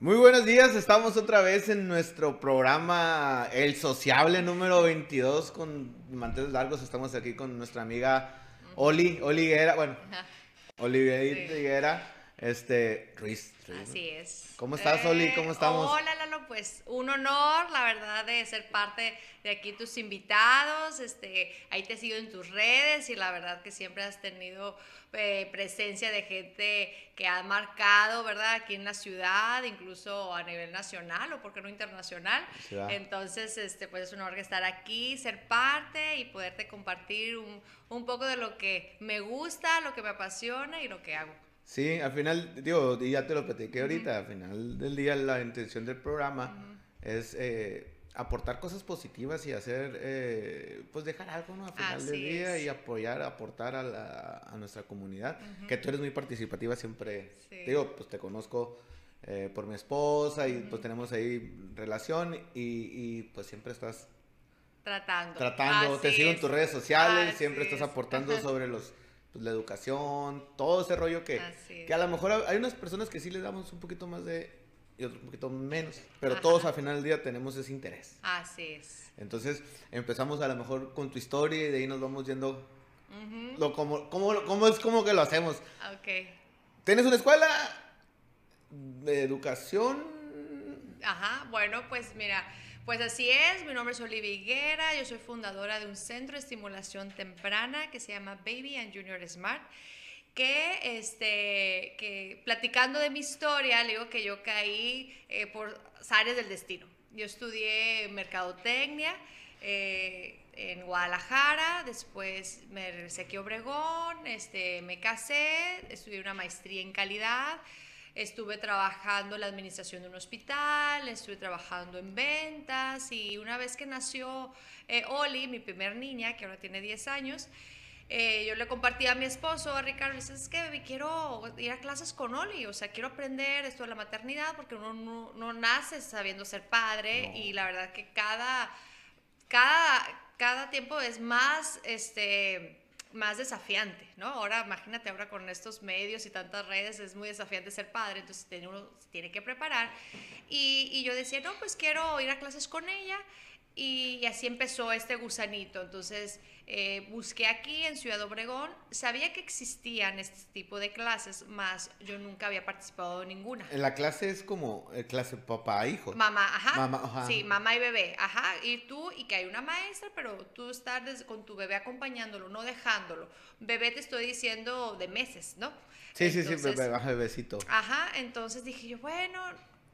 Muy buenos días, estamos otra vez en nuestro programa El Sociable número 22 con manteles largos. Estamos aquí con nuestra amiga Oli, Oli Higuera, bueno, Olivier Higuera, este, Ruiz. Así es. ¿Cómo estás, Oli? Eh, ¿Cómo estamos? Hola, Lalo, pues un honor, la verdad, de ser parte de aquí tus invitados. Este, ahí te sigo en tus redes y la verdad que siempre has tenido eh, presencia de gente que ha marcado, ¿verdad? Aquí en la ciudad, incluso a nivel nacional o, por qué no, internacional. Ciudad. Entonces, este, pues es un honor estar aquí, ser parte y poderte compartir un, un poco de lo que me gusta, lo que me apasiona y lo que hago. Sí, al final, digo, y ya te lo platiqué ahorita, al final del día la intención del programa es eh, aportar cosas positivas y hacer, eh, pues dejar algo, ¿no? Al final del día es. y apoyar, aportar a, la- a nuestra comunidad, que tú eres muy participativa siempre, Sí. digo, pues te conozco eh, por mi esposa y pues tenemos ahí relación y, y, pues siempre estás Tratando. tratando, te sigo en tus redes sociales, Así siempre estás es. aportando sobre los pues, la educación, todo ese rollo que, que a lo mejor hay unas personas que sí les damos un poquito más de y otros un poquito menos, pero Ajá. todos al final del día tenemos ese interés. Así es. Entonces empezamos a lo mejor con tu historia y de ahí nos vamos yendo Ujú. lo como, como, cómo es como que lo hacemos. Ok. ¿Tienes una escuela de educación? Ajá, bueno, pues mira, pues así es, mi nombre es Olivia Higuera, yo soy fundadora de un centro de estimulación temprana que se llama Baby and Junior Smart, que, este, que platicando de mi historia, le digo que yo caí eh, por áreas del destino. Yo estudié mercadotecnia eh, en Guadalajara, después me regresé aquí a Obregón, este, me casé, estudié una maestría en calidad, Estuve trabajando en la administración de un hospital, estuve trabajando en ventas y una vez que nació eh, Oli, mi primer niña, que ahora tiene 10 años, eh, yo le compartí a mi esposo, a Ricardo, le dije, es que baby, quiero ir a clases con Oli, o sea, quiero aprender esto de la maternidad porque uno no, no nace sabiendo ser padre No. y la verdad que cada, cada, cada tiempo es más, este, más desafiante, ¿no? Ahora, imagínate, ahora con estos medios y tantas redes es muy desafiante ser padre, entonces uno se tiene que preparar. Y, yo decía, no, pues quiero ir a clases con ella. Y así empezó este gusanito. Entonces eh, busqué aquí en Ciudad Obregón. Sabía que existían este tipo de clases, más yo nunca había participado en ninguna. En la clase es como eh, clase papá-hijo. Mamá, ajá. Mamá, ajá. Sí, mamá y bebé, ajá. Y tú, y que hay una maestra, pero tú estás des- con tu bebé acompañándolo, no dejándolo. Bebé te estoy diciendo de meses, ¿no? Sí, sí, sí, bebé, bebecito. Ajá, entonces dije yo, bueno.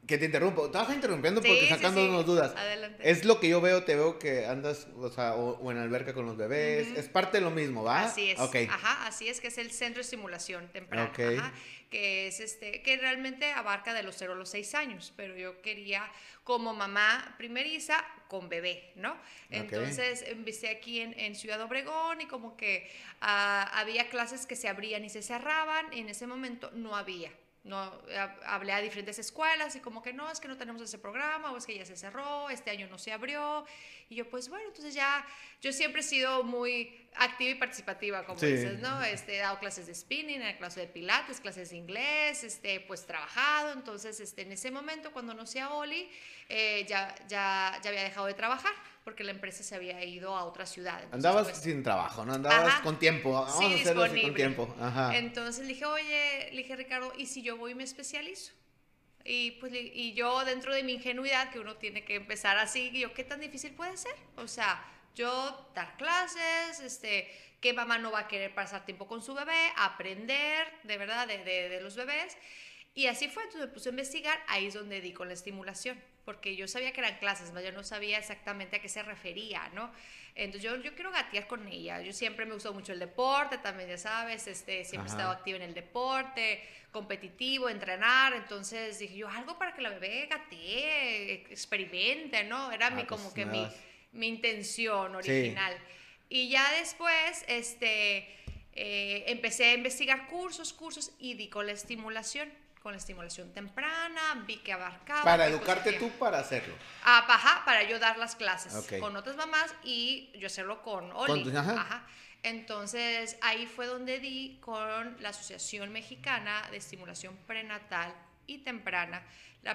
Que te interrumpo, te vas interrumpiendo Sí, porque sacándonos sí. dudas. Adelante. Es lo que yo veo, te veo que andas, o sea, o, o en alberca con los bebés. Es parte de lo mismo, ¿va? Así es. Ajá, así es que es el centro de estimulación temprana. Ok. ajá, que es este, que realmente abarca de los 0 a los 6 años, pero yo quería como mamá primeriza con bebé, ¿no? Entonces empecé aquí en, en Ciudad Obregón y como que ah, había clases que se abrían y se cerraban, y en ese momento no había. No, ha- hablé a diferentes escuelas y como que no, es que no tenemos ese programa o es que ya se cerró, este año no se abrió. Y yo pues bueno, entonces ya, yo siempre he sido muy activa y participativa, como Sí. dices, ¿no? Este, he dado clases de spinning, he clases de pilates, clases de inglés, este, pues trabajado. Entonces, este, en ese momento, cuando no a Oli, eh, ya, ya, ya había dejado de trabajar porque la empresa se había ido a otra ciudad. Entonces, Andabas pues, sin trabajo, ¿no? Andabas Ajá. con tiempo. Vamos Sí, a hacerlo así con tiempo. Ajá. Entonces le dije, oye, le dije, Ricardo, ¿y si yo voy y me especializo? Y, pues, y yo dentro de mi ingenuidad, que uno tiene que empezar así, yo, ¿qué tan difícil puede ser? O sea, yo dar clases, este, que mamá no va a querer pasar tiempo con su bebé, aprender, de verdad, de, de- de los bebés. Y así fue, entonces me puse a investigar, ahí es donde di con la estimulación, porque yo sabía que eran clases, pero yo no sabía exactamente a qué se refería, ¿no? Entonces yo, yo quiero gatear con ella, yo siempre me gustó mucho el deporte, también ya sabes, este, siempre he estado activa en el deporte, competitivo, entrenar, entonces dije yo, algo para que la bebé gatee, experimente, ¿no? Era mi, Ah, como pues, que mi. Mi intención Sí. original. Y ya después, este, eh, empecé a investigar cursos, cursos y di con la estimulación, con la estimulación temprana, vi que abarcaba. Para educarte tú para hacerlo. Ah, ajá, para yo dar las clases Ok. con otras mamás y yo hacerlo con Oli. Con ajá. Ajá. Entonces ahí fue donde di con la Asociación Mexicana de Estimulación Prenatal y Temprana,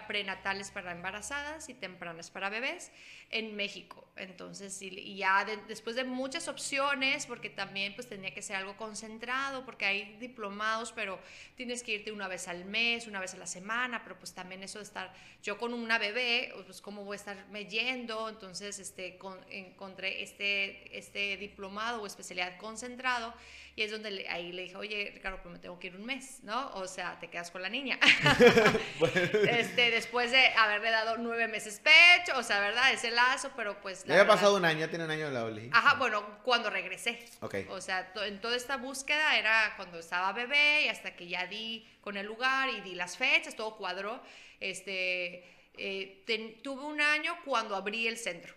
prenatales para embarazadas y tempranas para bebés en México. Entonces, y, ya después de muchas opciones, porque también pues tenía que ser algo concentrado, porque hay diplomados, pero tienes que irte una vez al mes, una vez a la semana, pero pues también eso de estar, yo con una bebé, pues cómo voy a estarme yendo, entonces este, encontré este, este diplomado o especialidad concentrado y es donde ahí le dije, oye, Ricardo, pues me tengo que ir un mes, ¿no? O sea, te quedas con la niña. este, después de haberle dado nueve meses pecho, o sea, ¿verdad? Ese lazo, pero pues... Ya había pasado un año, ya tiene un año de la Oli. Ajá, bueno, cuando regresé. Ok. O sea, en toda esta búsqueda era cuando estaba bebé y hasta que ya di con el lugar y di las fechas, todo cuadró. Este, eh, tuve un año cuando abrí el centro.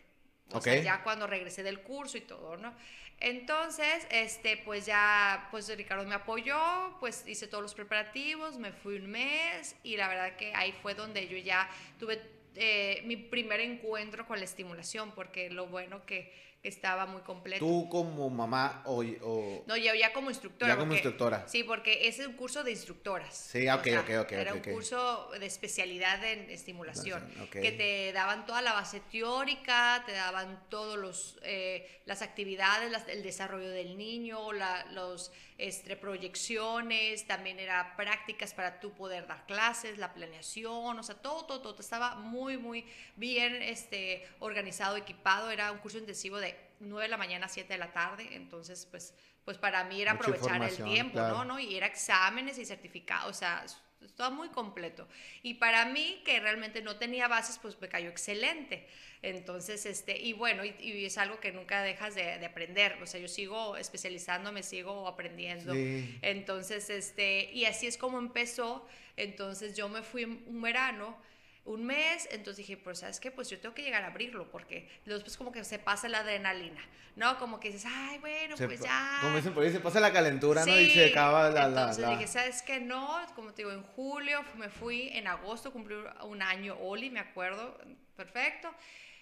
O sea, ya cuando regresé del curso y todo, ¿no? Entonces, este, pues ya, pues Ricardo me apoyó, pues hice todos los preparativos, me fui un mes y la verdad que ahí fue donde yo ya tuve eh, mi primer encuentro con la estimulación, porque lo bueno que estaba muy completo. ¿Tú como mamá o...? no, yo ya como instructora. Ya como instructora. Sí, porque es un curso de instructoras. Sí, ok, ok, ok. Era un curso de especialidad en estimulación, que te daban toda la base teórica, te daban todos los eh, las actividades, el desarrollo del niño, la, los este, proyecciones, también era prácticas para tú poder dar clases, la planeación, o sea, todo, todo, todo. Estaba muy, muy bien este, organizado, equipado. Era un curso intensivo de 9 de la mañana a 7 de la tarde, entonces, pues, pues para mí era aprovechar el tiempo, ¿no? ¿no? Y era exámenes y certificados, o sea, estaba muy completo. Y para mí, que realmente no tenía bases, pues me cayó excelente. Entonces, este, y bueno, y, es algo que nunca dejas de, aprender. O sea, yo sigo especializándome, sigo aprendiendo. Entonces, este, y así es como empezó. Entonces, yo me fui un verano un mes, entonces dije, pues sabes qué, pues yo tengo que llegar a abrirlo, porque después como que se pasa la adrenalina, ¿no? Como que dices, ay, bueno, pues ya. Como dicen por ahí, se pasa la calentura, ¿no? Y se acaba la... Entonces dije, ¿sabes qué? No, como te digo, en julio me fui, en agosto cumplí un año Oli, me acuerdo, perfecto.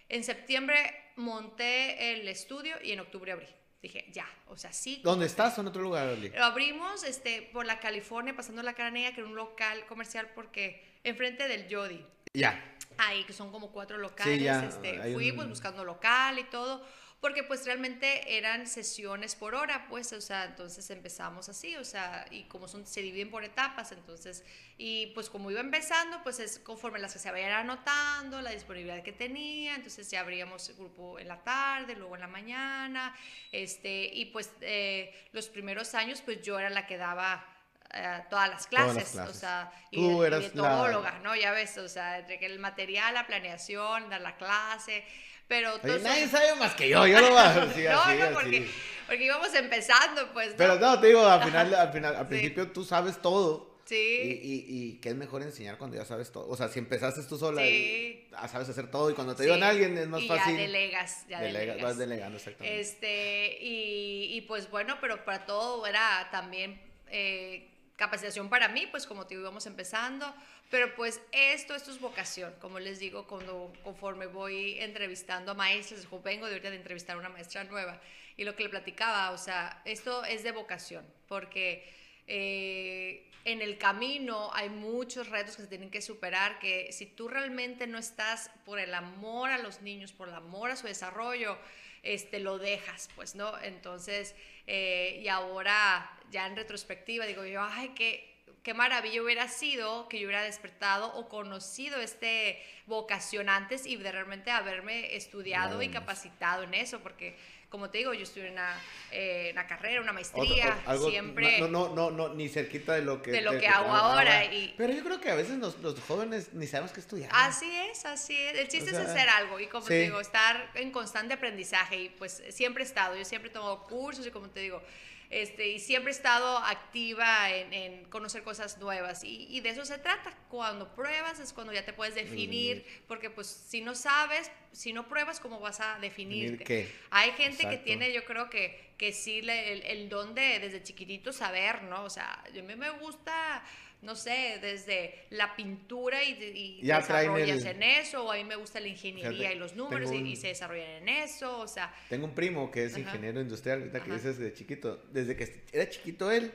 En septiembre monté el estudio y en octubre abrí dije, ya, o sea, sí. ¿Dónde estás o en otro lugar, Oli? Lo abrimos este, por la California, pasando la cara que era un local comercial, porque enfrente del Jody. Ya. Ahí, que son como cuatro locales. este, fui pues buscando local y todo porque pues realmente eran sesiones por hora, pues, o sea, entonces empezamos así, o sea, y como son, se dividen por etapas, entonces, y pues como iba empezando, pues es conforme las que se vayan anotando, la disponibilidad que tenía, entonces ya abríamos el grupo en la tarde, luego en la mañana, este, y pues eh, los primeros años, pues yo era la que daba eh, todas, las clases, o sea, y, Tú eras ¿no? Ya ves, o sea, entre que el material, la planeación, dar la clase, pero nadie sabe más que yo, yo lo voy a decir no, no, porque, porque, íbamos empezando, pues. Pero no, te digo, al final, al, final, al principio tú sabes todo. Sí. Y, y, que es mejor enseñar cuando ya sabes todo. O sea, si empezaste tú sola, y, sabes hacer todo y cuando te digan a alguien es más fácil. Ya delegas, ya delegas. Vas delegando, exactamente. Este, y, y pues bueno, pero para todo era también eh, capacitación para mí, pues como te digo, íbamos empezando, pero pues esto, esto es vocación, como les digo, cuando conforme voy entrevistando a maestros, vengo de ahorita de entrevistar a una maestra nueva, y lo que le platicaba, o sea, esto es de vocación, porque eh, en el camino hay muchos retos que se tienen que superar, que si tú realmente no estás por el amor a los niños, por el amor a su desarrollo, este, lo dejas, pues, ¿no? Entonces, eh, y ahora ya en retrospectiva digo yo, ay, qué, qué maravilla hubiera sido que yo hubiera despertado o conocido este vocación antes y de realmente haberme estudiado y capacitado en eso, porque como te digo, yo estuve en una, eh, una carrera, una maestría, siempre... No, no, no, no, ni cerquita de lo que... De lo que hago ahora. Y, pero yo creo que a veces los, los, jóvenes ni sabemos qué estudiar. Así es, así es. El chiste es hacer algo y como te digo, estar en constante aprendizaje y pues siempre he estado, yo siempre he tomado cursos y como te digo, este, y siempre he estado activa en, conocer cosas nuevas y, de eso se trata. Cuando pruebas es cuando ya te puedes definir, porque pues si no sabes, si no pruebas, ¿cómo vas a definirte? Hay gente que tiene, yo creo que, que sí, el, el don de desde chiquitito saber, ¿no? O sea, a mí me gusta no sé, desde la pintura y, y desarrollas en eso, o a mí me gusta la ingeniería y los números y, se desarrollan en eso, o sea... Tengo un primo que es ingeniero industrial, ahorita que dices de chiquito, desde que era chiquito él,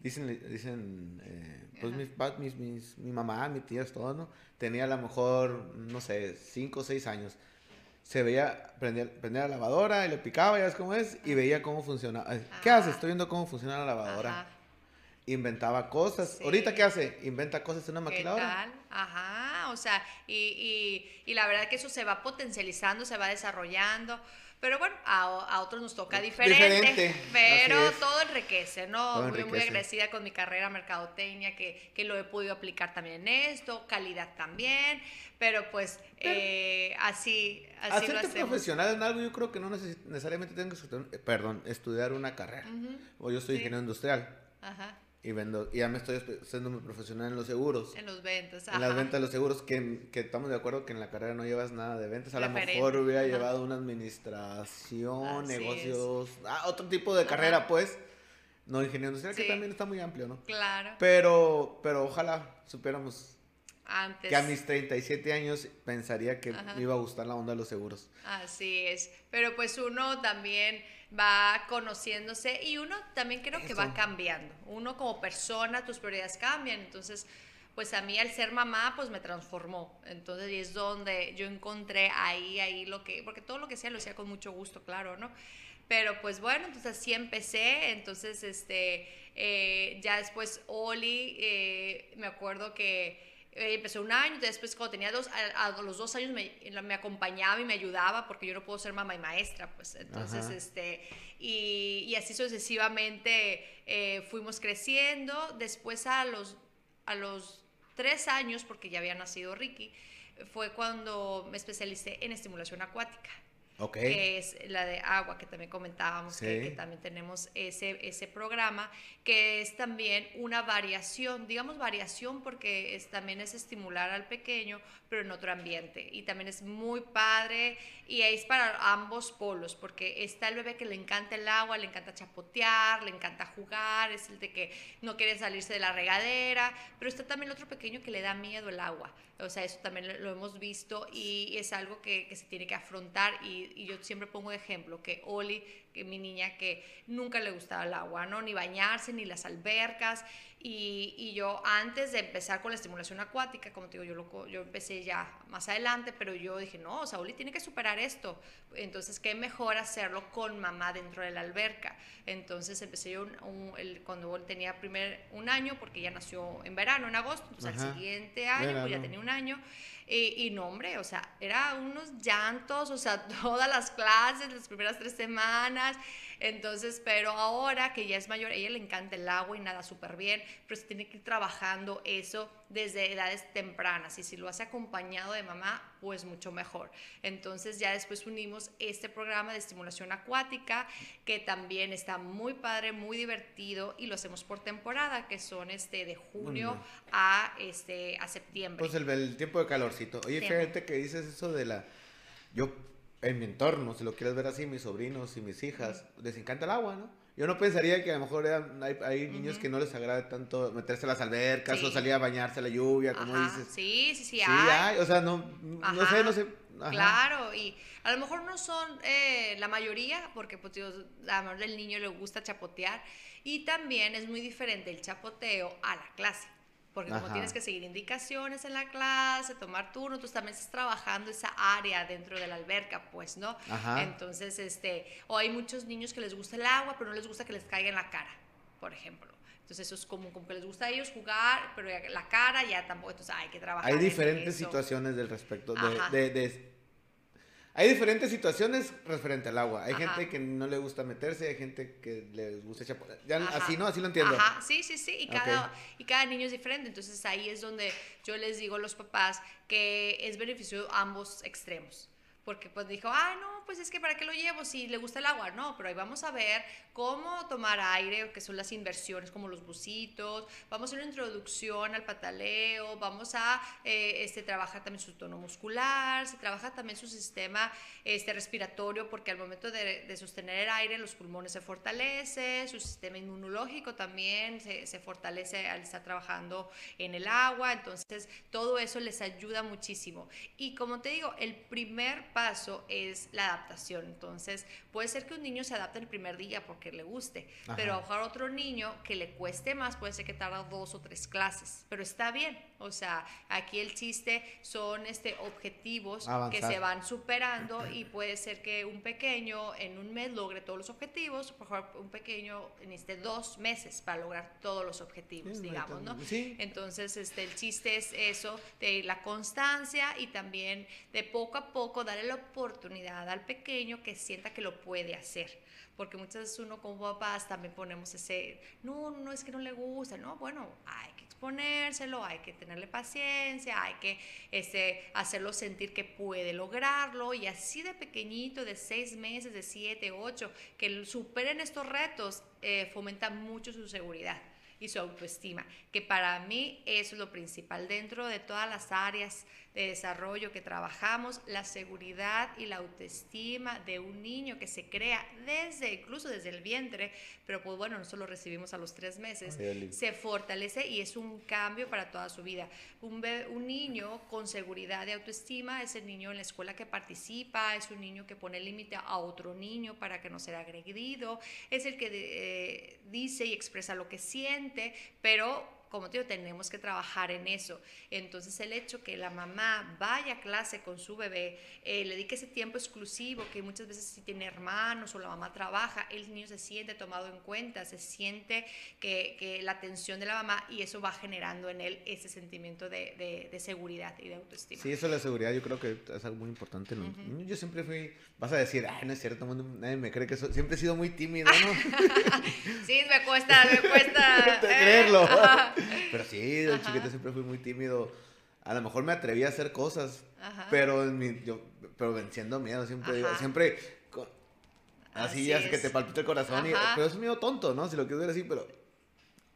dicen, dicen eh, pues mis, mis, mi mamá, mi tía, todo, ¿no? Tenía a lo mejor, no sé, cinco o seis años. Se veía, prendía, prendía, la lavadora y le picaba, ya ves cómo es, y veía cómo funcionaba. ¿Qué hace? Estoy viendo cómo funciona la lavadora. Inventaba cosas. ¿Ahorita qué hace? Inventa cosas en una maquinadora. ¿Qué tal? Ajá, o sea, y, y, y la verdad que eso se va potencializando, se va desarrollando. Pero bueno, a, otros nos toca diferente. pero todo enriquece, ¿no? Muy, muy agradecida con mi carrera mercadotecnia, que, que, lo he podido aplicar también en esto, calidad también. Pero pues eh, así, así lo hacemos. profesional en algo, yo creo que no necesariamente tengo que perdón, estudiar una carrera. O yo soy ingeniero industrial. Ajá y vendo, y ya me estoy siendo muy profesional en los seguros. En los ventas, En las ventas de los seguros, que, que, estamos de acuerdo que en la carrera no llevas nada de ventas. A lo mejor hubiera llevado una administración, negocios, ah, otro tipo de carrera, pues. No ingeniero industrial, que también está muy amplio, ¿no? Claro. Pero, pero ojalá supiéramos antes. Que a mis 37 años pensaría que me iba a gustar la onda de los seguros. Así es. Pero pues uno también va conociéndose y uno también creo que va cambiando. Uno como persona, tus prioridades cambian. Entonces, pues a mí al ser mamá, pues me transformó. Entonces, y es donde yo encontré ahí, ahí lo que, porque todo lo que sea lo hacía con mucho gusto, claro, ¿no? Pero pues bueno, entonces así empecé. Entonces, este, eh, ya después Oli, eh, me acuerdo que eh, empecé un año, después cuando tenía dos, a, los dos años me, me, acompañaba y me ayudaba porque yo no puedo ser mamá y maestra, pues. Entonces, este, y, y, así sucesivamente eh, fuimos creciendo. Después a los, a los tres años, porque ya había nacido Ricky, fue cuando me especialicé en estimulación acuática que es la de agua, que también comentábamos, que, también tenemos ese, ese programa, que es también una variación, digamos variación porque es, también es estimular al pequeño, pero en otro ambiente. Y también es muy padre y es para ambos polos, porque está el bebé que le encanta el agua, le encanta chapotear, le encanta jugar, es el de que no quiere salirse de la regadera, pero está también el otro pequeño que le da miedo el agua. O sea, eso también lo hemos visto y es algo que, que se tiene que afrontar y, y, yo siempre pongo de ejemplo que Oli, que mi niña que nunca le gustaba el agua, ¿no? Ni bañarse, ni las albercas y, y yo antes de empezar con la estimulación acuática, como te digo, yo, lo, yo empecé ya más adelante, pero yo dije, no, Oli tiene que superar esto. Entonces, qué mejor hacerlo con mamá dentro de la alberca. Entonces empecé yo un, el, cuando tenía primer un año, porque ya nació en verano, en agosto, entonces al siguiente año, pues ya tenía un año. Y, y, no, hombre, o sea, era unos llantos, o sea, todas las clases, las primeras tres semanas. Entonces, pero ahora que ya es mayor, a ella le encanta el agua y nada súper bien, pero se tiene que ir trabajando eso desde edades tempranas y si lo hace acompañado de mamá, pues mucho mejor. Entonces ya después unimos este programa de estimulación acuática que también está muy padre, muy divertido y lo hacemos por temporada, que son este de junio a este a septiembre. Pues el, tiempo de calorcito. Oye, fíjate que dices eso de la yo en mi entorno, si lo quieres ver así, mis sobrinos y mis hijas, les encanta el agua, ¿no? Yo no pensaría que a lo mejor hay, niños que no les agrade tanto meterse a las albercas o salir a bañarse a la lluvia, como dices. Sí, sí, sí, sí hay. O sea, no, no sé, no sé. Claro, y a lo mejor no son eh, la mayoría, porque pues, Dios, a lo mejor el niño le gusta chapotear, y también es muy diferente el chapoteo a la clase. Porque como tienes que seguir indicaciones en la clase, tomar turno, tú también estás trabajando esa área dentro de la alberca, pues, ¿no? Entonces, este, o hay muchos niños que les gusta el agua, pero no les gusta que les caiga en la cara, por ejemplo. Entonces eso es como, como que les gusta a ellos jugar, pero la cara ya tampoco, entonces hay que trabajar. Hay diferentes situaciones del respecto, de, de, hay diferentes situaciones referente al agua. Hay gente que no le gusta meterse, hay gente que les gusta echar... así, ¿no? Así lo entiendo. Ajá, sí, sí, sí. Y cada, y cada niño es diferente. Entonces ahí es donde yo les digo a los papás que es beneficio ambos extremos porque pues dijo, ah, no, pues es que para qué lo llevo si le gusta el agua, no, pero ahí vamos a ver cómo tomar aire, que son las inversiones como los bucitos, vamos a una introducción al pataleo, vamos a eh, este, trabajar también su tono muscular, se trabaja también su sistema este, respiratorio, porque al momento de, sostener el aire los pulmones se fortalece, su sistema inmunológico también se, se fortalece al estar trabajando en el agua, entonces todo eso les ayuda muchísimo. Y como te digo, el primer paso es la adaptación. Entonces, puede ser que un niño se adapte el primer día porque le guste, pero a otro niño que le cueste más, puede ser que tarda dos o tres clases, pero está bien. O sea, aquí el chiste son este, objetivos que se van superando y puede ser que un pequeño en un mes logre todos los objetivos, por ejemplo, un pequeño necesite dos meses para lograr todos los objetivos, digamos, ¿no? Entonces, este, el chiste es eso, de la constancia y también de poco a poco darle la oportunidad al pequeño que sienta que lo puede hacer. Porque muchas veces uno como papás también ponemos ese, no, no es que no le gusta, no, bueno, hay que exponérselo, hay que tenerle paciencia, hay que este, hacerlo sentir que puede lograrlo. Y así de pequeñito, de seis meses, de siete, ocho, que superen estos retos, eh, fomenta mucho su seguridad y su autoestima, que para mí es lo principal dentro de todas las áreas de desarrollo que trabajamos, la seguridad y la autoestima de un niño que se crea desde, incluso desde el vientre, pero pues bueno, nosotros lo recibimos a los tres meses, se fortalece y es un cambio para toda su vida. Un, un niño con seguridad y autoestima es el niño en la escuela que participa, es un niño que pone límite a otro niño para que no sea agredido, es el que eh, dice y expresa lo que siente, pero como te digo, tenemos que trabajar en eso. Entonces el hecho que la mamá vaya a clase con su bebé, eh, le dedique ese tiempo exclusivo, que muchas veces si tiene hermanos o la mamá trabaja, el niño se siente tomado en cuenta, se siente que, que la atención de la mamá y eso va generando en él ese sentimiento de, de, seguridad y de autoestima. Sí, eso de la seguridad yo creo que es algo muy importante. Yo siempre fui, vas a decir, ay, no es cierto, nadie me cree que siempre he sido muy tímido, ¿no? sí, me cuesta, me cuesta. creerlo. Pero sí, de chiquito siempre fui muy tímido. A lo mejor me atreví a hacer cosas, pero en mi, yo, pero venciendo miedo, siempre siempre así, ya que te palpita el corazón, y, pero es un miedo tonto, ¿no? Si lo quiero decir así, pero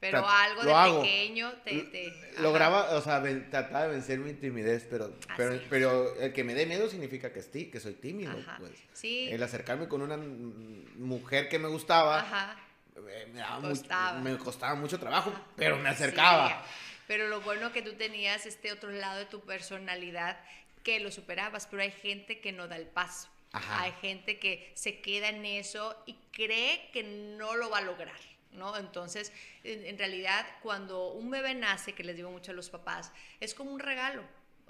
pero algo de pequeño te... Lograba, o sea, trataba de vencer mi timidez, pero, pero, pero, el que me dé miedo significa que, esti, que soy tímido, pues. Sí. El acercarme con una mujer que me gustaba, Ajá me, costaba. mucho trabajo, pero me acercaba. pero lo bueno que tú tenías este otro lado de tu personalidad que lo superabas, pero hay gente que no da el paso. Hay gente que se queda en eso y cree que no lo va a lograr. ¿No? Entonces, en realidad, cuando un bebé nace, que les digo mucho a los papás, es como un regalo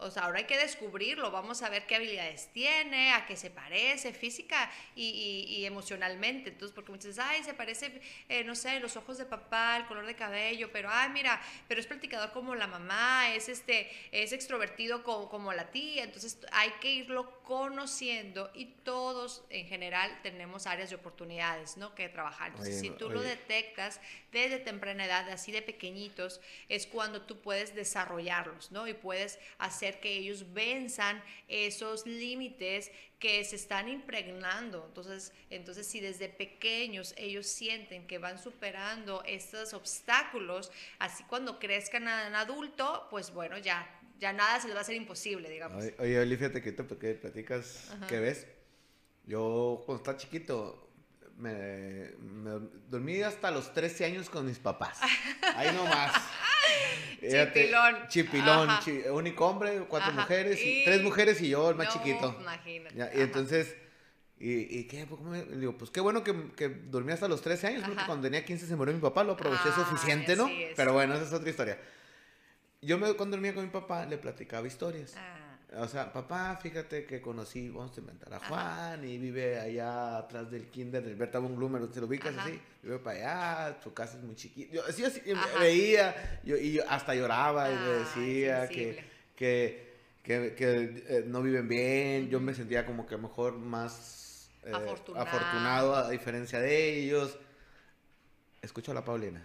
o sea, ahora hay que descubrirlo, vamos a ver qué habilidades tiene, a qué se parece física y, emocionalmente. Entonces, porque muchas veces, ay, se parece, eh, no sé, los ojos de papá, el color de cabello, pero, ay, mira, pero es practicador como la mamá, es, este, es extrovertido como, como la tía. Entonces, hay que irlo conociendo y todos en general tenemos áreas de oportunidades, ¿no? Que trabajar. Entonces, si tú lo detectas desde temprana edad, así de pequeñitos, es cuando tú puedes desarrollarlos, ¿no? Y puedes hacer que ellos venzan esos límites que se están impregnando. Entonces, entonces, si desde pequeños ellos sienten que van superando estos obstáculos, así cuando crezcan en adulto, pues bueno, ya, ya nada se les va a hacer imposible, digamos. Oye, Oli, fíjate que te que platicas, ¿qué ves? Yo cuando estaba chiquito, me, dormí hasta los 13 años con mis papás. Ahí nomás. Chipilón. Chipilón, único hombre, cuatro mujeres, y... tres mujeres y yo, el más chiquito. Imagínate. y entonces, ¿y, y qué? Pues, digo, pues qué bueno que, que, dormí hasta los 13 años, porque cuando tenía 15 se murió mi papá, lo aproveché ah, suficiente, ¿no? Pero bueno, esa es otra historia. Yo me, cuando dormía con mi papá le platicaba historias. Ah. O sea, papá, fíjate que conocí, vamos a inventar a Juan y vive allá atrás del kinder del Berta von Blumer, ¿te lo ubicas así? Vive para allá, su casa es muy chiquita. Yo así, así veía yo, y yo hasta lloraba y le decía que, que, que, que eh, no viven bien. Yo me sentía como que mejor más eh, afortunado. afortunado a diferencia de ellos. Escucho a la Paulina.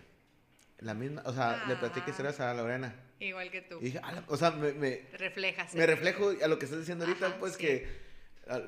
La misma, o sea, le platiqué historias a Lorena. Igual que tú. o sea, me, me reflejas. Me reflejo a lo que estás diciendo ahorita, pues que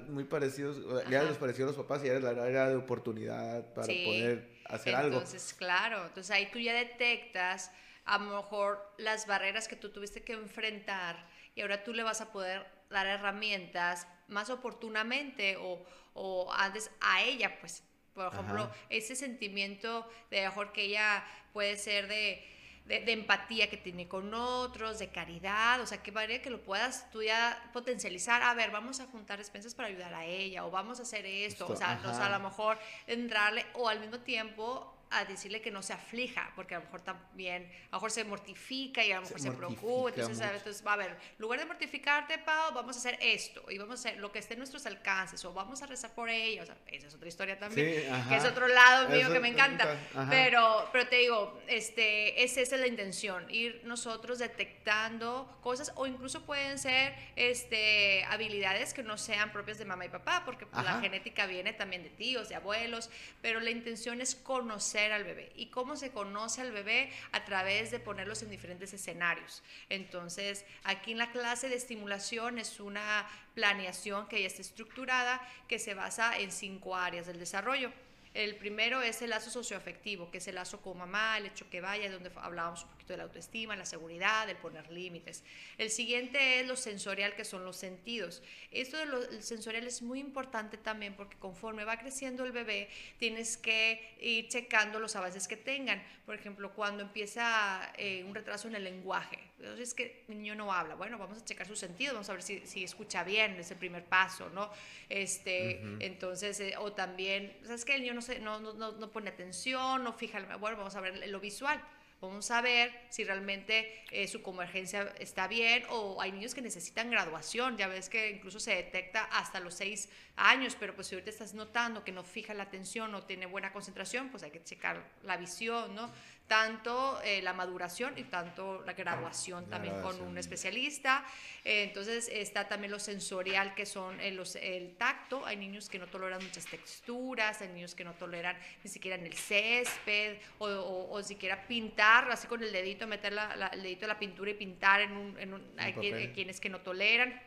muy parecidos, ya les pareció a los papás y eres la área de oportunidad para poder hacer algo. Entonces, claro, entonces ahí tú ya detectas a lo mejor las barreras que tú tuviste que enfrentar y ahora tú le vas a poder dar herramientas más oportunamente o, o antes a ella, pues, por ejemplo, ese sentimiento de mejor que ella puede ser de de, empatía que tiene con otros, de caridad, o sea, que manera que lo puedas tú ya potencializar, a ver, vamos a juntar despensas para ayudar a ella, o vamos a hacer esto, o, sea, o sea, a lo mejor entrarle, o al mismo tiempo a decirle que no se aflija, porque a lo mejor también, a lo mejor se mortifica y a lo mejor se, preocupa. Entonces, entonces, va a ver, en lugar de mortificarte, Pau, vamos a hacer esto y vamos a hacer lo que esté en nuestros alcances o vamos a rezar por ella. O sea, esa es otra historia también, que es otro lado mío que me encanta. Pero, pero te digo, este, esa es la intención, ir nosotros detectando cosas o incluso pueden ser este, habilidades que no sean propias de mamá y papá, porque pues, la genética viene también de tíos, de abuelos, pero la intención es conocer al bebé. ¿Y cómo se conoce al bebé? A través de ponerlos en diferentes escenarios. Entonces, aquí en la clase de estimulación es una planeación que ya está estructurada, que se basa en cinco áreas del desarrollo. El primero es el lazo socioafectivo, que es el lazo con mamá, el hecho que vaya, donde hablábamos poquito de la autoestima, la seguridad, el poner límites. El siguiente es lo sensorial, que son los sentidos. Esto de lo sensorial es muy importante también porque conforme va creciendo el bebé, tienes que ir checando los avances que tengan. Por ejemplo, cuando empieza eh, un retraso en el lenguaje, entonces es que el niño no habla. Bueno, vamos a checar sus sentidos, vamos a ver si, si escucha bien, es el primer paso, ¿no? Este, Entonces, eh, o también, ¿sabes que El niño no, no, no, no, pone atención, no fija, bueno, vamos a ver lo visual. Vamos a ver si realmente eh, su convergencia está bien o hay niños que necesitan graduación. Ya ves que incluso se detecta hasta los seis años, pero pues si ahorita estás notando que no fija la atención, no tiene buena concentración, pues hay que checar la visión, ¿no? Tanto eh, la maduración y tanto la graduación también con un especialista. Eh, entonces está también lo sensorial, que son el, el tacto. Hay niños que no toleran muchas texturas, hay niños que no toleran ni siquiera en el césped o, o, siquiera pintar, así con el dedito, meter la, el dedito de la pintura y pintar en un... En un hay quienes que no toleran.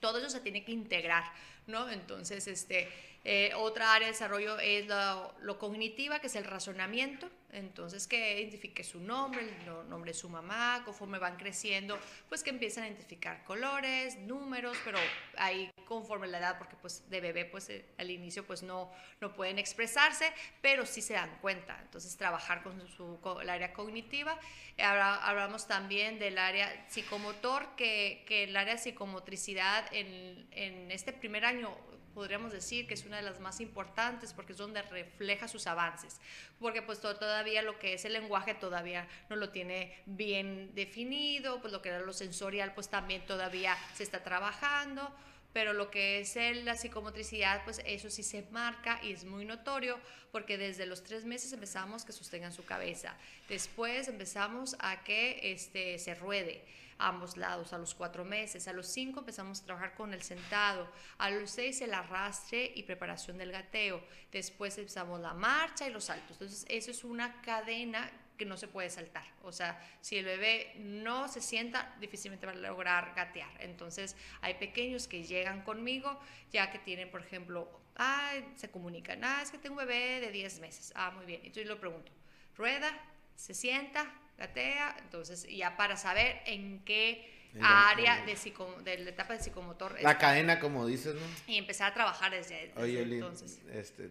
Todo eso se tiene que integrar ¿no? Entonces, este, eh, otra área de desarrollo es lo, lo, cognitiva, que es el razonamiento. Entonces, que identifique su nombre, el nombre de su mamá, conforme van creciendo, pues que empiezan a identificar colores, números, pero ahí conforme la edad, porque pues de bebé, pues eh, al inicio pues no, no pueden expresarse, pero sí se dan cuenta. Entonces, trabajar con, su, el área cognitiva. Hablamos también del área psicomotor, que, el área psicomotricidad en este primer año podríamos decir que es una de las más importantes porque es donde refleja sus avances, porque pues todavía lo que es el lenguaje todavía no lo tiene bien definido, pues lo que era lo sensorial pues también todavía se está trabajando, pero lo que es la psicomotricidad, pues eso sí se marca y es muy notorio, porque desde los tres meses empezamos que sostengan su cabeza, después empezamos a que este, se ruede, ambos lados a los cuatro meses. A los cinco empezamos a trabajar con el sentado. A los seis el arrastre y preparación del gateo. Después empezamos la marcha y los saltos. Entonces, eso es una cadena que no se puede saltar. O sea, si el bebé no se sienta, difícilmente va a lograr gatear. Entonces, hay pequeños que llegan conmigo ya que tienen, por ejemplo, ah, se comunican, ah, es que tengo un bebé de 10 meses. Ah, muy bien. Entonces, lo pregunto, rueda, se sienta, gatea, entonces ya para saber en qué área de, de, la etapa de psicomotor. La cadena, como dices, ¿no? Y empezar a trabajar desde, Oye, entonces. Este,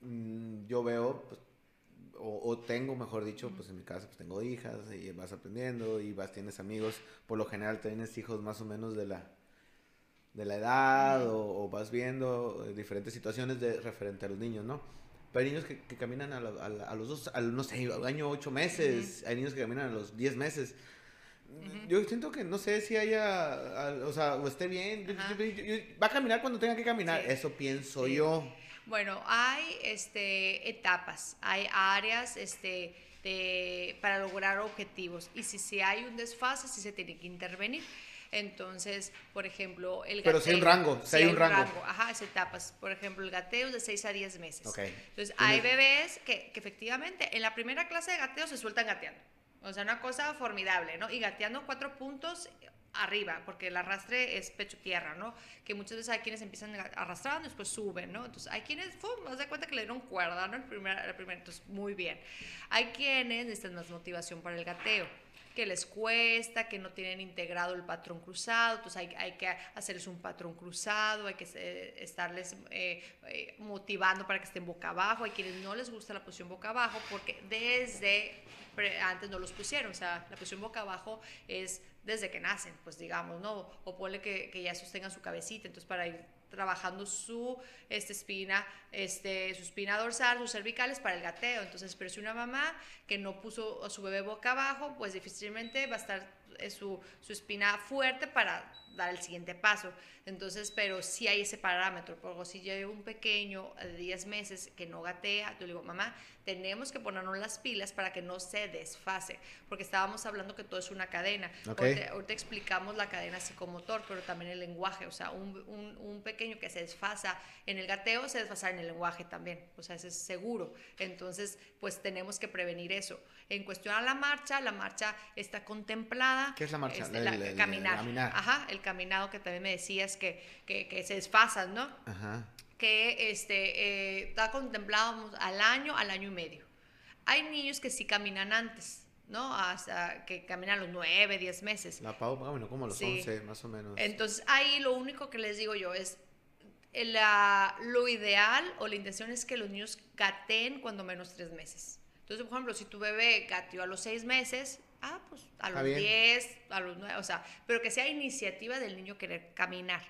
mm, yo veo, pues, o, tengo, mejor dicho, pues en mi casa pues tengo hijas y vas aprendiendo y vas, tienes amigos, por lo general tienes hijos más o menos de la, de la edad o, vas viendo eh, diferentes situaciones de referente a los niños, ¿no? Pero hay niños que, que caminan a, a, los dos, a, no sé, año ocho meses. Hay niños que caminan a los diez meses. Yo siento que no sé si haya, o sea, o esté bien. va a caminar cuando tenga que caminar. Eso pienso yo. Bueno, hay este, etapas, hay áreas este, de, para lograr objetivos. Y si, si hay un desfase, sí se tiene que intervenir. Entonces, por ejemplo, el gateo. Pero si hay un rango, si hay un rango. Ajá, es etapas. Por ejemplo, el gateo es de 6 a 10 meses. Okay. Entonces, hay bebés que, que, efectivamente en la primera clase de gateo se sueltan gateando. O sea, una cosa formidable, ¿no? Y gateando cuatro puntos arriba, porque el arrastre es pecho-tierra, ¿no? Que muchas veces hay quienes empiezan arrastrando y después suben, ¿no? Entonces, hay quienes, ¡fum!, das de cuenta que le dieron cuerda, ¿no? El primer, el primer, entonces, muy bien. Hay quienes necesitan más motivación para el gateo que les cuesta, que no tienen integrado el patrón cruzado, entonces hay, hay que hacerles un patrón cruzado, hay que eh, estarles eh, eh, motivando para que estén boca abajo, hay quienes no les gusta la posición boca abajo porque desde antes no los pusieron, o sea, la posición boca abajo es desde que nacen, pues digamos, ¿no? O ponle que, que ya sostengan su cabecita, entonces para ir trabajando su este, espina, este, su espina dorsal, sus cervicales para el gateo. Entonces, pero si una mamá que no puso a su bebé boca abajo, pues difícilmente va a estar eh, su, su espina fuerte para dar el siguiente paso. Entonces, pero sí hay ese parámetro. Porque si yo llevo un pequeño de 10 meses que no gatea, yo le digo, mamá, tenemos que ponernos las pilas para que no se desfase, porque estábamos hablando que todo es una cadena. Ahorita, explicamos la cadena psicomotor, pero también el lenguaje, o sea, un, un, un, pequeño que se desfasa en el gateo se desfasa en el lenguaje también, o sea, eso es seguro. Entonces, pues tenemos que prevenir eso. En cuestión a la marcha, la marcha está contemplada. ¿Qué es la marcha? Este, el, caminar. caminar. Ajá, el caminado que también me decías que, que, que se desfasan, ¿no? Ajá que este, eh, está contemplado al año, al año y medio. Hay niños que sí caminan antes, ¿no? Hasta que caminan los 9, 10 meses. La Pau, bueno, como los 11, más o menos. Entonces, ahí lo único que les digo yo es, la, lo ideal o la intención es que los niños gateen cuando menos 3 meses. Entonces, por ejemplo, si tu bebé gateó a los 6 meses, ah, pues a los 10, a los 9, o sea, pero que sea iniciativa del niño querer caminar,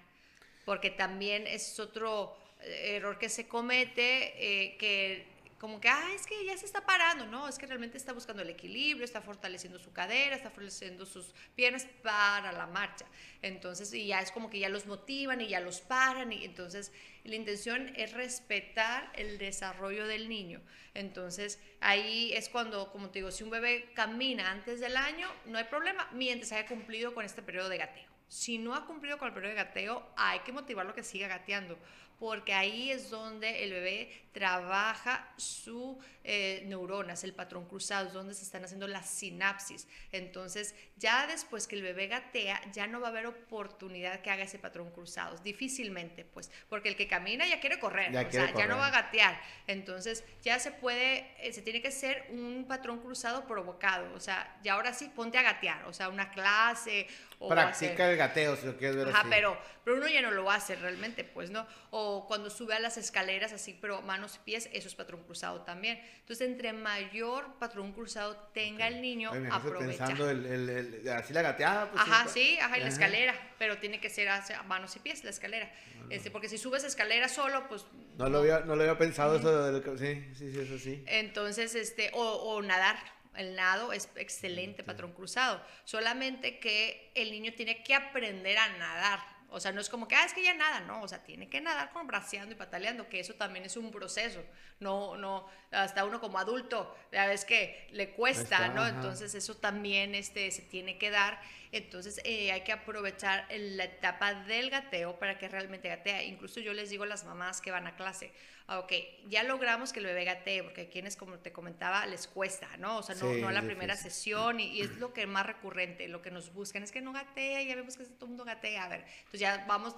porque también es otro error que se comete, eh, que como que, ah, es que ya se está parando, no, es que realmente está buscando el equilibrio, está fortaleciendo su cadera, está fortaleciendo sus piernas para la marcha. Entonces, y ya es como que ya los motivan y ya los paran, y entonces la intención es respetar el desarrollo del niño. Entonces, ahí es cuando, como te digo, si un bebé camina antes del año, no hay problema, mientras haya cumplido con este periodo de gateo. Si no ha cumplido con el periodo de gateo, hay que motivarlo a que siga gateando, porque ahí es donde el bebé trabaja sus eh, neuronas, el patrón cruzado, donde se están haciendo las sinapsis. Entonces, ya después que el bebé gatea, ya no va a haber oportunidad que haga ese patrón cruzado, difícilmente, pues, porque el que camina ya quiere correr, ya o sea, ya no va a gatear. Entonces, ya se puede, eh, se tiene que ser un patrón cruzado provocado, o sea, ya ahora sí ponte a gatear, o sea, una clase. O Practica el gateo, si lo quieres ver Ajá, pero, pero uno ya no lo hace realmente, pues, ¿no? O cuando sube a las escaleras así, pero manos y pies, eso es patrón cruzado también. Entonces, entre mayor patrón cruzado tenga el niño, aprovecha. pensando el, el, así la gateada. Pues, ajá, sí, ajá, y la escalera, pero tiene que ser hacia manos y pies la escalera. Este, porque si subes escalera solo, pues... No, Lo, había, no lo había pensado eso, del, sí, sí, sí, eso sí. Entonces, este, o, o nadar, el nado es excelente patrón cruzado, solamente que el niño tiene que aprender a nadar. O sea, no es como que, ah, es que ya nada, no, o sea, tiene que nadar con braceando y pataleando, que eso también es un proceso. No, no, hasta uno como adulto, ya ves que le cuesta, ¿no? Entonces eso también este, se tiene que dar. Entonces eh, hay que aprovechar la etapa del gateo para que realmente gatee. Incluso yo les digo a las mamás que van a clase, ah, ok, ya logramos que el bebé gatee, porque a quienes, como te comentaba, les cuesta, ¿no? O sea, no, no la primera sesión y, es lo que es más recurrente, lo que nos buscan es que no gatea, ya vemos que todo el mundo gatea, a ver, entonces ya vamos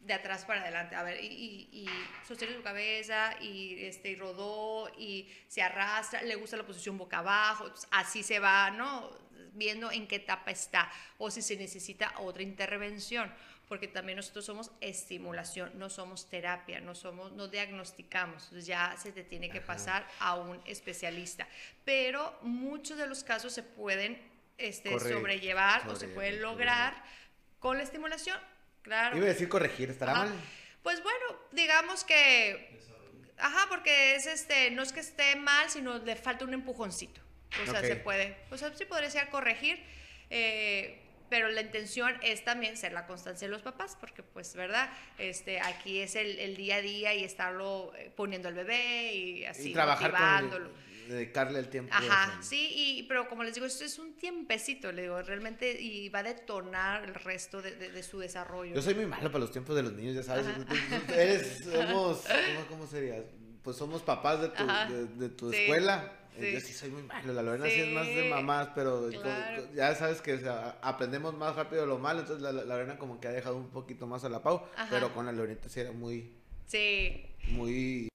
de atrás para adelante, a ver, y, y, y sostiene su cabeza y, este, y rodó y se arrastra, le gusta la posición boca abajo, así se va, ¿no? Viendo en qué etapa está o si se necesita otra intervención, porque también nosotros somos estimulación, no somos terapia, no somos no diagnosticamos, ya se te tiene que pasar a un especialista, pero muchos de los casos se pueden este, sobrellevar o se pueden lograr con la estimulación, claro. Iba a decir corregir, estará mal. Pues bueno, digamos que Ajá, porque es este, no es que esté mal, sino le falta un empujoncito. O sea, se puede, o sea, sí podría ser corregir, eh, pero la intención es también ser la constancia de los papás, porque pues, ¿verdad? Este, aquí es el, el día a día y estarlo eh, poniendo al bebé y así, y trabajar motivándolo. dedicarle el tiempo. Ajá, sí, y, pero como les digo, esto es un tiempecito, le digo, realmente, y va a detonar el resto de, de, su desarrollo. Yo soy muy malo para los tiempos de los niños, ya sabes. Eres, somos, ¿cómo, ¿cómo, sería? Pues somos papás de tu, de, tu escuela yo sí soy muy malo, la Lorena sí, es más de mamás, pero ya sabes que aprendemos más rápido lo malo, entonces la, Lorena como que ha dejado un poquito más a la Pau, pero con la Lorena sí era muy... Sí. Muy...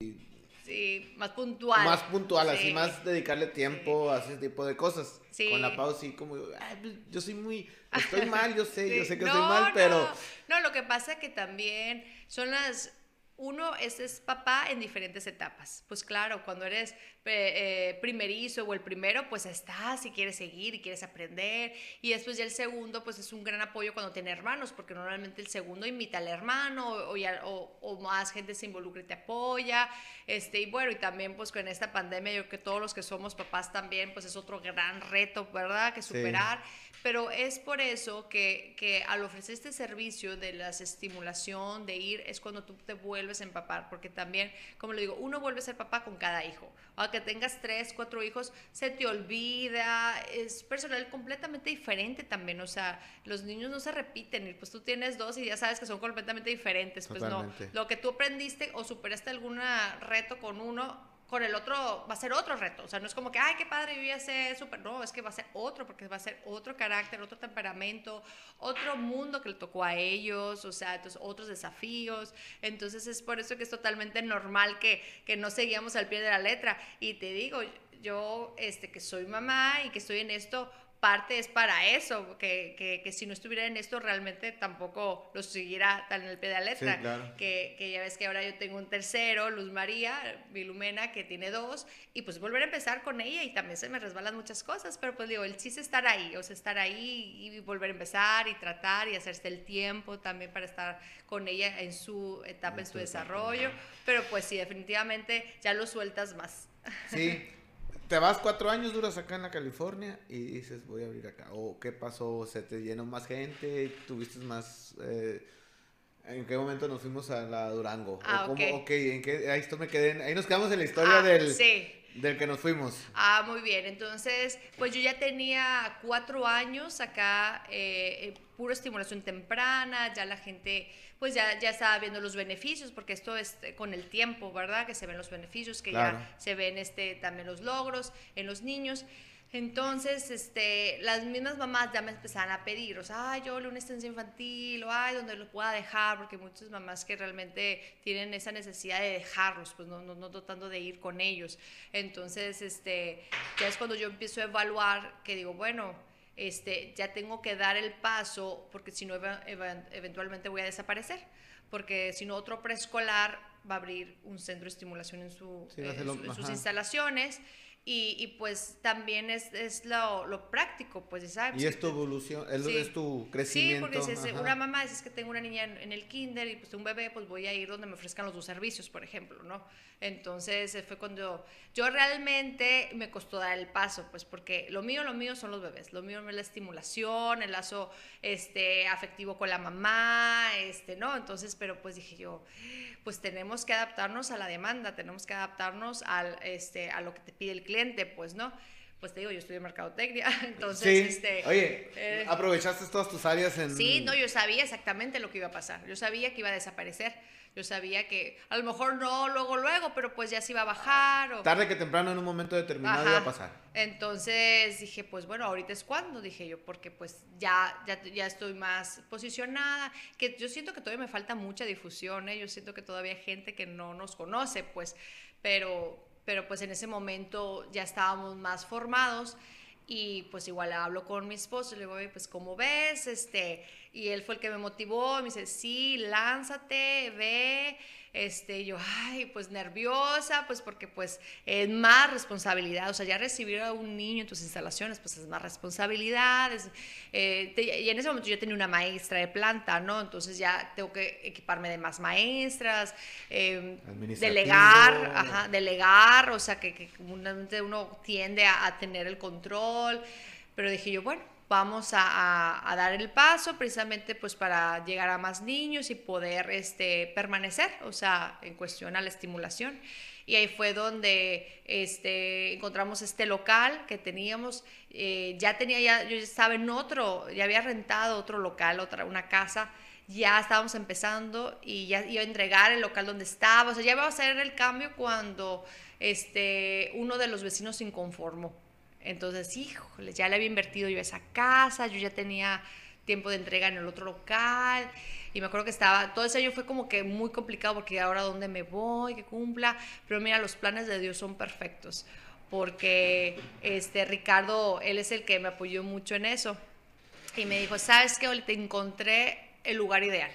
Sí, más puntual. Más puntual, así más dedicarle tiempo a ese tipo de cosas. Sí. Con la pausa, sí, como, pues, yo soy muy, estoy mal, yo sé, yo sé que estoy mal, pero... No, lo que pasa es que también son las uno es, es, papá en diferentes etapas. Pues claro, cuando eres eh, primerizo o el primero, pues estás y quieres seguir y quieres aprender. Y después ya el segundo, pues es un gran apoyo cuando tiene hermanos, porque normalmente el segundo imita al hermano o, o, o, más gente se involucra y te apoya. Este, y bueno, y también pues con esta pandemia, yo creo que todos los que somos papás también, pues es otro gran reto, ¿verdad? Que superar. Pero es por eso que, que al ofrecer este servicio de la estimulación, de ir, es cuando tú te vuelves a empapar, porque también, como le digo, uno vuelve a ser papá con cada hijo. Aunque tengas tres, cuatro hijos, se te olvida, es personal completamente diferente también, o sea, los niños no se repiten, y pues tú tienes dos y ya sabes que son completamente diferentes, pues no, lo que tú aprendiste o superaste algún reto con uno, con el otro va a ser otro reto. O sea, no es como que, ay, qué padre, yo ya sé súper. No, es que va a ser otro, porque va a ser otro carácter, otro temperamento, otro mundo que le tocó a ellos, o sea, entonces, otros desafíos. Entonces, es por eso que es totalmente normal que, que no seguíamos al pie de la letra. Y te digo, yo, este, que soy mamá y que estoy en esto, parte es para eso, que, que, que, si no estuviera en esto realmente tampoco lo siguiera tan en el pie de la letra. que, que, ya ves que ahora yo tengo un tercero, Luz María, Vilumena, que tiene dos, y pues volver a empezar con ella y también se me resbalan muchas cosas, pero pues digo, el chiste es estar ahí, o sea, estar ahí y volver a empezar y tratar y hacerse el tiempo también para estar con ella en su etapa, en, su desarrollo, pero pues sí, definitivamente ya lo sueltas más. Sí. Te vas cuatro años, duras acá en la California y dices, voy a abrir acá. ¿O qué pasó? ¿Se te llenó más gente? ¿Tuviste más...? Eh, ¿En qué momento nos fuimos a la Durango? Ah, ¿en qué, ahí, esto me quedé, ahí nos quedamos en la historia ah, del... Sí del que nos fuimos. Ah, muy bien. Entonces, pues yo ya tenía cuatro años acá, eh, eh, pura estimulación temprana, ya la gente, pues ya, ya estaba viendo los beneficios, porque esto es eh, con el tiempo, ¿verdad? Que se ven los beneficios, que ya se ven este, también los logros en los niños. Entonces, este, las mismas mamás ya me empezaban a pedir, o sea, ay, yo una estancia infantil, o ay, donde lo pueda dejar, porque muchas mamás que realmente tienen esa necesidad de dejarlos, pues no, no, no tratando de ir con ellos. Entonces, este, ya es cuando yo empiezo a evaluar, que digo, bueno, este, ya tengo que dar el paso, porque si no, eventualmente voy a desaparecer, porque si no, otro preescolar va a abrir un centro de estimulación en, su, en sus instalaciones y, y, pues también es, es lo, lo, práctico, pues, ¿sabes? Y es tu evolución, es, es tu crecimiento. Sí, porque si una mamá dices que tengo una niña en, el kinder y pues un bebé, pues voy a ir donde me ofrezcan los dos servicios, por ejemplo, ¿no? Entonces fue cuando yo realmente me costó dar el paso, pues porque lo mío, lo mío son los bebés, lo mío es la estimulación, el lazo este, afectivo con la mamá, este, ¿no? Entonces, pero pues dije yo pues tenemos que adaptarnos a la demanda, tenemos que adaptarnos al, este, a lo que te pide el cliente, pues, ¿no? Pues te digo, yo estudié mercadotecnia, entonces, este... Oye, eh, ¿aprovechaste todas tus áreas en...? Sí, no, yo sabía exactamente lo que iba a pasar, yo sabía que iba a desaparecer, yo sabía que a lo mejor no luego, luego, pero pues ya se iba a bajar. O... Tarde que temprano en un momento determinado iba a pasar. Entonces dije, pues bueno, ahorita es cuando, dije yo, porque pues ya, ya, ya estoy más posicionada, que yo siento que todavía me falta mucha difusión, ¿eh? yo siento que todavía hay gente que no nos conoce, pues, pero, pero pues en ese momento ya estábamos más formados y pues igual hablo con mi esposo, le digo, pues ¿cómo ves? Este, y él fue el que me motivó, me dice, sí, lánzate, ve, este, yo, ay, pues nerviosa, pues porque pues es más responsabilidad, o sea, ya recibir a un niño en tus instalaciones, pues es más responsabilidad, eh, y en ese momento yo tenía una maestra de planta, ¿no? Entonces ya tengo que equiparme de más maestras, eh, delegar, ajá, delegar, o sea, que, que comúnmente uno tiende a, a tener el control, pero dije yo, bueno, vamos a, dar el paso precisamente pues para llegar a más niños y poder este, permanecer, o sea, en cuestión a la estimulación. Y ahí fue donde este, encontramos este local que teníamos, eh, ya tenía, ya, yo estaba en otro, ya había rentado otro local, otra, una casa, ya estábamos empezando y ya iba a entregar el local donde estaba, o sea, ya iba a hacer el cambio cuando este, uno de los vecinos se inconformó entonces, híjole, ya le había invertido yo esa casa, yo ya tenía tiempo de entrega en el otro local. Y me acuerdo que estaba, todo ese año fue como que muy complicado porque ahora dónde me voy, que cumpla. Pero mira, los planes de Dios son perfectos. Porque este Ricardo, él es el que me apoyó mucho en eso. Y me dijo, ¿sabes qué? Te encontré el lugar ideal.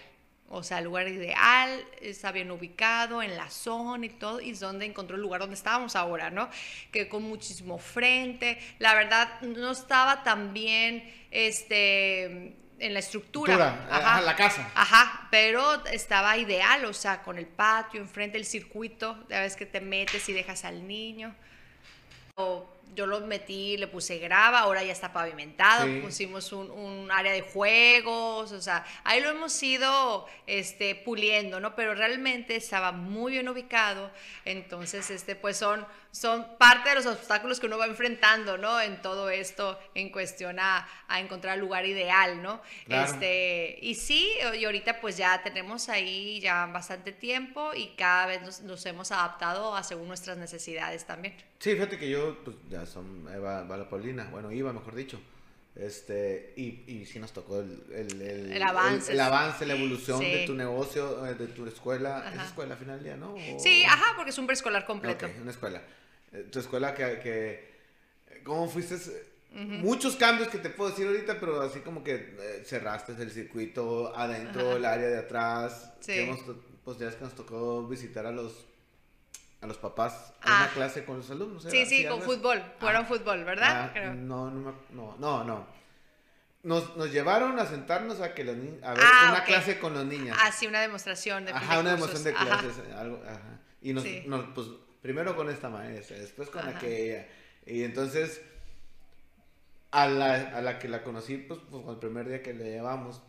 O sea, el lugar ideal, está bien ubicado en la zona y todo, y es donde encontró el lugar donde estábamos ahora, ¿no? Que con muchísimo frente. La verdad, no estaba tan bien, este en la estructura. Ajá, la casa. Ajá, pero estaba ideal, o sea, con el patio, enfrente el circuito, ya ves que te metes y dejas al niño. O yo lo metí, le puse grava, ahora ya está pavimentado, pusimos un, un, área de juegos, o sea, ahí lo hemos ido este, puliendo, ¿no? Pero realmente estaba muy bien ubicado, entonces, este, pues son son parte de los obstáculos que uno va enfrentando, ¿no? En todo esto, en cuestión a, encontrar el lugar ideal, ¿no? Este, y sí, y ahorita pues ya tenemos ahí ya bastante tiempo y cada vez nos, hemos adaptado a según nuestras necesidades también. Sí, fíjate que yo, pues ya son Eva, la Paulina, bueno, iba mejor dicho. Este, y, y sí nos tocó el, el, el, avance. El, avance, la evolución de tu negocio, eh, de tu escuela. ¿Es escuela final día, no? Sí, ajá, porque es un preescolar completo. una escuela. Eh, tu escuela que, que ¿cómo fuiste? Muchos cambios que te puedo decir ahorita, pero así como que eh, cerraste el circuito adentro, el área de atrás. Sí. pues ya es que nos tocó visitar a los a los papás a una ah. clase con los alumnos. Sí, sí, con fútbol. Fueron ah. fútbol, ¿verdad? Ah, no, no, no, no. Nos, nos, llevaron a sentarnos a que los a ver una clase con los niños. Ah, sí, una demostración de Ajá, una demostración de clases. Algo, ajá. Y nos, nos, pues primero con esta maestra, después con aquella. Y entonces, a la, a la que la conocí, pues, pues el primer día que le llevamos,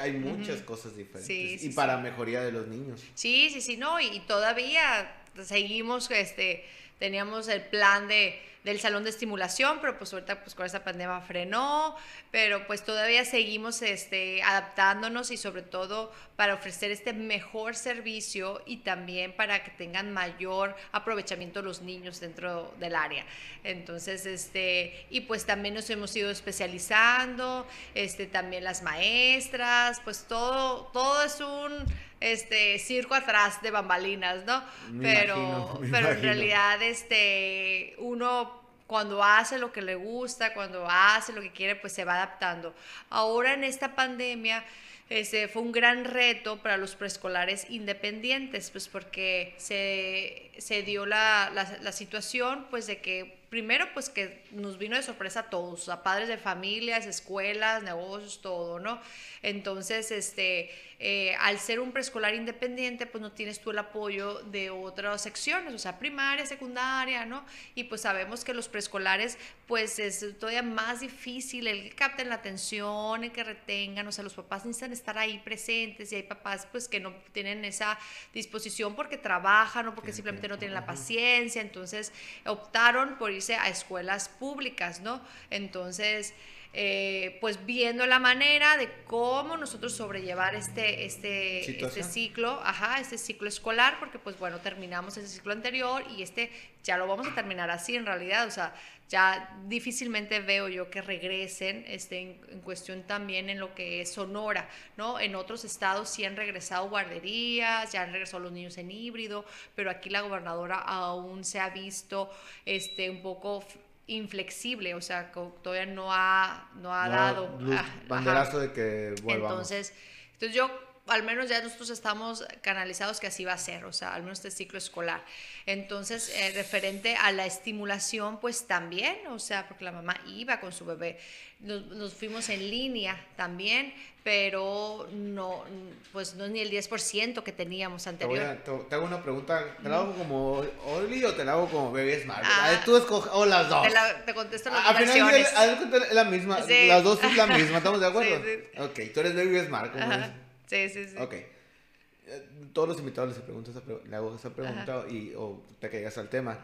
hay muchas cosas diferentes. y para mejoría de los niños. Sí, sí, sí, no, y todavía seguimos, este, teníamos el plan de del salón de estimulación, pero pues ahorita pues con esta pandemia frenó, pero pues todavía seguimos este, adaptándonos y sobre todo para ofrecer este mejor servicio y también para que tengan mayor aprovechamiento los niños dentro del área. Entonces, este, y pues también nos hemos ido especializando, este, también las maestras, pues todo, todo es un este circo atrás de bambalinas, ¿no? pero, pero en realidad, este, uno cuando hace lo que le gusta, cuando hace lo que quiere, pues se va adaptando. Ahora en esta pandemia, ese fue un gran reto para los preescolares independientes, pues porque se, se dio la, la, la situación, pues de que primero, pues que nos vino de sorpresa a todos, a padres de familias, escuelas, negocios, todo, ¿no? Entonces, este, eh, al ser un preescolar independiente, pues no tienes tú el apoyo de otras secciones, o sea, primaria, secundaria, ¿no? Y pues sabemos que los preescolares, pues es todavía más difícil el que capten la atención, el que retengan, o sea, los papás necesitan estar ahí presentes y hay papás, pues que no tienen esa disposición porque trabajan o porque simplemente no tienen la paciencia, entonces optaron por ir a escuelas públicas, ¿no? Entonces, eh, pues viendo la manera de cómo nosotros sobrellevar este, este, este ciclo, ajá, este ciclo escolar, porque pues bueno, terminamos ese ciclo anterior y este ya lo vamos a terminar así en realidad, o sea, ya difícilmente veo yo que regresen este, en, en, cuestión también en lo que es Sonora, ¿no? En otros estados sí han regresado guarderías, ya han regresado los niños en híbrido, pero aquí la gobernadora aún se ha visto este, un poco inflexible, o sea, todavía no ha, no ha dado... Ah, banderazo de que volvamos. Entonces, entonces yo al menos ya nosotros estamos canalizados que así va a ser, o sea, al menos este ciclo escolar. Entonces, eh, referente a la estimulación, pues también, o sea, porque la mamá iba con su bebé, nos, fuimos en línea también, pero no, pues no es ni el 10% que teníamos anterior. Te, hago una pregunta, ¿te la hago como Oli o te la hago como Baby Smart? Ah, tú escoges, o las dos. Te, contesto las dos. Al final es la misma, las dos son la misma, ¿estamos de acuerdo? Sí, sí. Ok, tú eres Baby Smart, como Sí, sí, sí. Ok. Eh, todos los invitados les pregunto esa, le hago esa pregunta y, o te caigas al tema.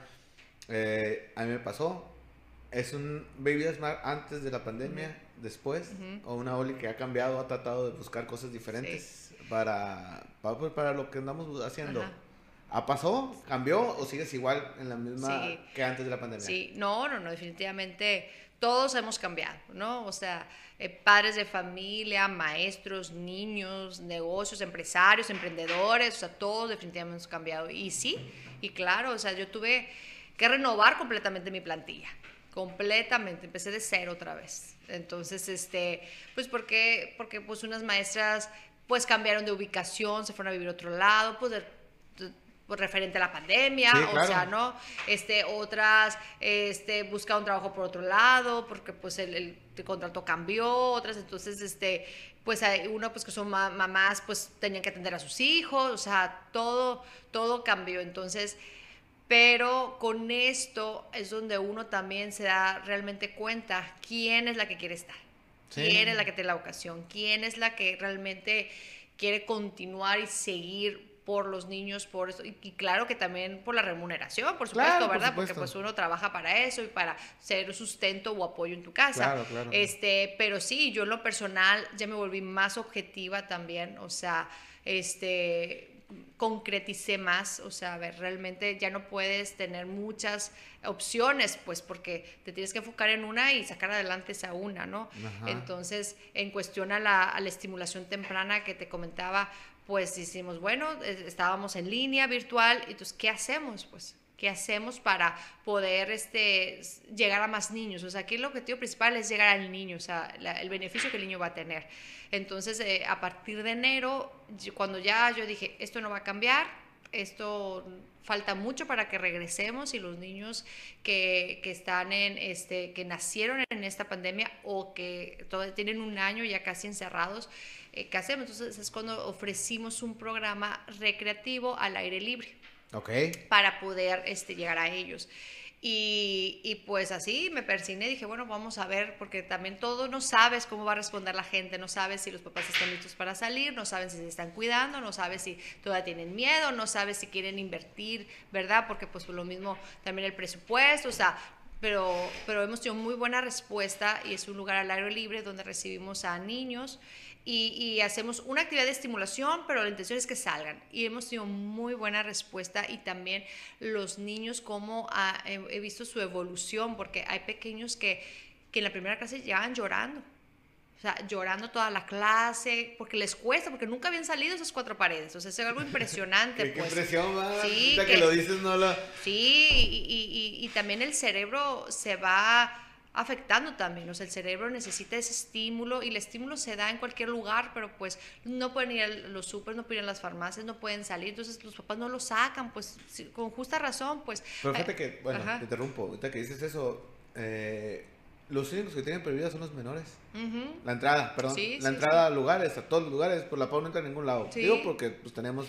Eh, a mí me pasó. ¿Es un Baby Smart antes de la pandemia, después? ¿O una Oli que ha cambiado, ha tratado de buscar cosas diferentes para, para, pues, para, lo que andamos haciendo? ¿Ha pasó? ¿Cambió o sigues igual en la misma que antes de la pandemia? Sí, no, no, no, definitivamente todos hemos cambiado, ¿no? O sea, eh, padres de familia, maestros, niños, negocios, empresarios, emprendedores, o sea, todos definitivamente hemos cambiado. Y sí, y claro, o sea, yo tuve que renovar completamente mi plantilla, completamente, empecé de cero otra vez. Entonces, este, pues porque, porque pues unas maestras pues cambiaron de ubicación, se fueron a vivir a otro lado, pues referente a la pandemia, o sea, ¿no? Este, otras este, buscaron trabajo por otro lado, porque pues el, contrato cambió, otras entonces, este, pues hay uno pues que son mamás, pues tenían que atender a sus hijos, o sea, todo, todo cambió, entonces, pero con esto es donde uno también se da realmente cuenta quién es la que quiere estar, quién es la que tiene la ocasión, quién es la que realmente quiere continuar y seguir por los niños, por eso, y, claro que también por la remuneración, por supuesto, ¿verdad? Porque pues uno trabaja para eso y para ser sustento o apoyo en tu casa. Claro, claro. Este, pero sí, yo en lo personal ya me volví más objetiva también, o sea, este, concreticé más, o sea, a ver, realmente ya no puedes tener muchas opciones, pues porque te tienes que enfocar en una y sacar adelante esa una, ¿no? Entonces, en cuestión a la, a la estimulación temprana que te comentaba, pues hicimos, bueno, estábamos en línea virtual, entonces, ¿qué hacemos? Pues, ¿qué hacemos para poder este, llegar a más niños? O sea, aquí el objetivo principal es llegar al niño, o sea, el beneficio que el niño va a tener. Entonces, eh, a partir de enero, cuando ya yo dije, esto no va a cambiar, esto falta mucho para que regresemos y los niños que, que, están en este que nacieron en esta pandemia o que todavía tienen un año ya casi encerrados eh, ¿qué hacemos? Entonces es cuando ofrecimos un programa recreativo al aire libre. Para poder este, llegar a ellos. Y, y, pues así me persigné, dije, bueno, vamos a ver, porque también todo no sabes cómo va a responder la gente, no sabes si los papás están listos para salir, no sabes si se están cuidando, no sabes si todavía tienen miedo, no sabes si quieren invertir, ¿verdad? Porque pues lo mismo también el presupuesto, o sea, pero, pero hemos tenido muy buena respuesta y es un lugar al aire libre donde recibimos a niños y, hacemos una actividad de estimulación, pero la intención es que salgan. Y hemos tenido muy buena respuesta y también los niños, como he, visto su evolución, porque hay pequeños que, que en la primera clase llegan llorando. O sea, llorando toda la clase, porque les cuesta, porque nunca habían salido esas cuatro paredes. O sea, es algo impresionante. ¿Qué, pues. impresión, Sí, que, lo dices, no lo... Sí, y, y, y también el cerebro se va afectando también. O sea, el cerebro necesita ese estímulo y el estímulo se da en cualquier lugar, pero pues no pueden ir a los súper, no pueden ir a las farmacias, no pueden salir, entonces los papás no lo sacan, pues con justa razón, pues... Pero fíjate que, bueno, te interrumpo, ahorita que dices eso, eh, los únicos que tienen prohibida son los menores. La entrada, perdón, la entrada a lugares, a todos los lugares, por la pau no entra a ningún lado. Digo porque pues tenemos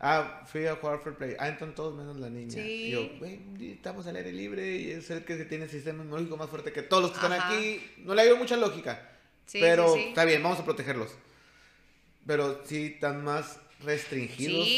Ah, fui a jugar Fair Play. Ah, entonces todos menos la niña. Y yo, güey, estamos al aire libre y es el que tiene el sistema inmunológico más fuerte que todos los que están aquí. No le ha mucha lógica. pero está bien, vamos a protegerlos. Pero sí están más restringidos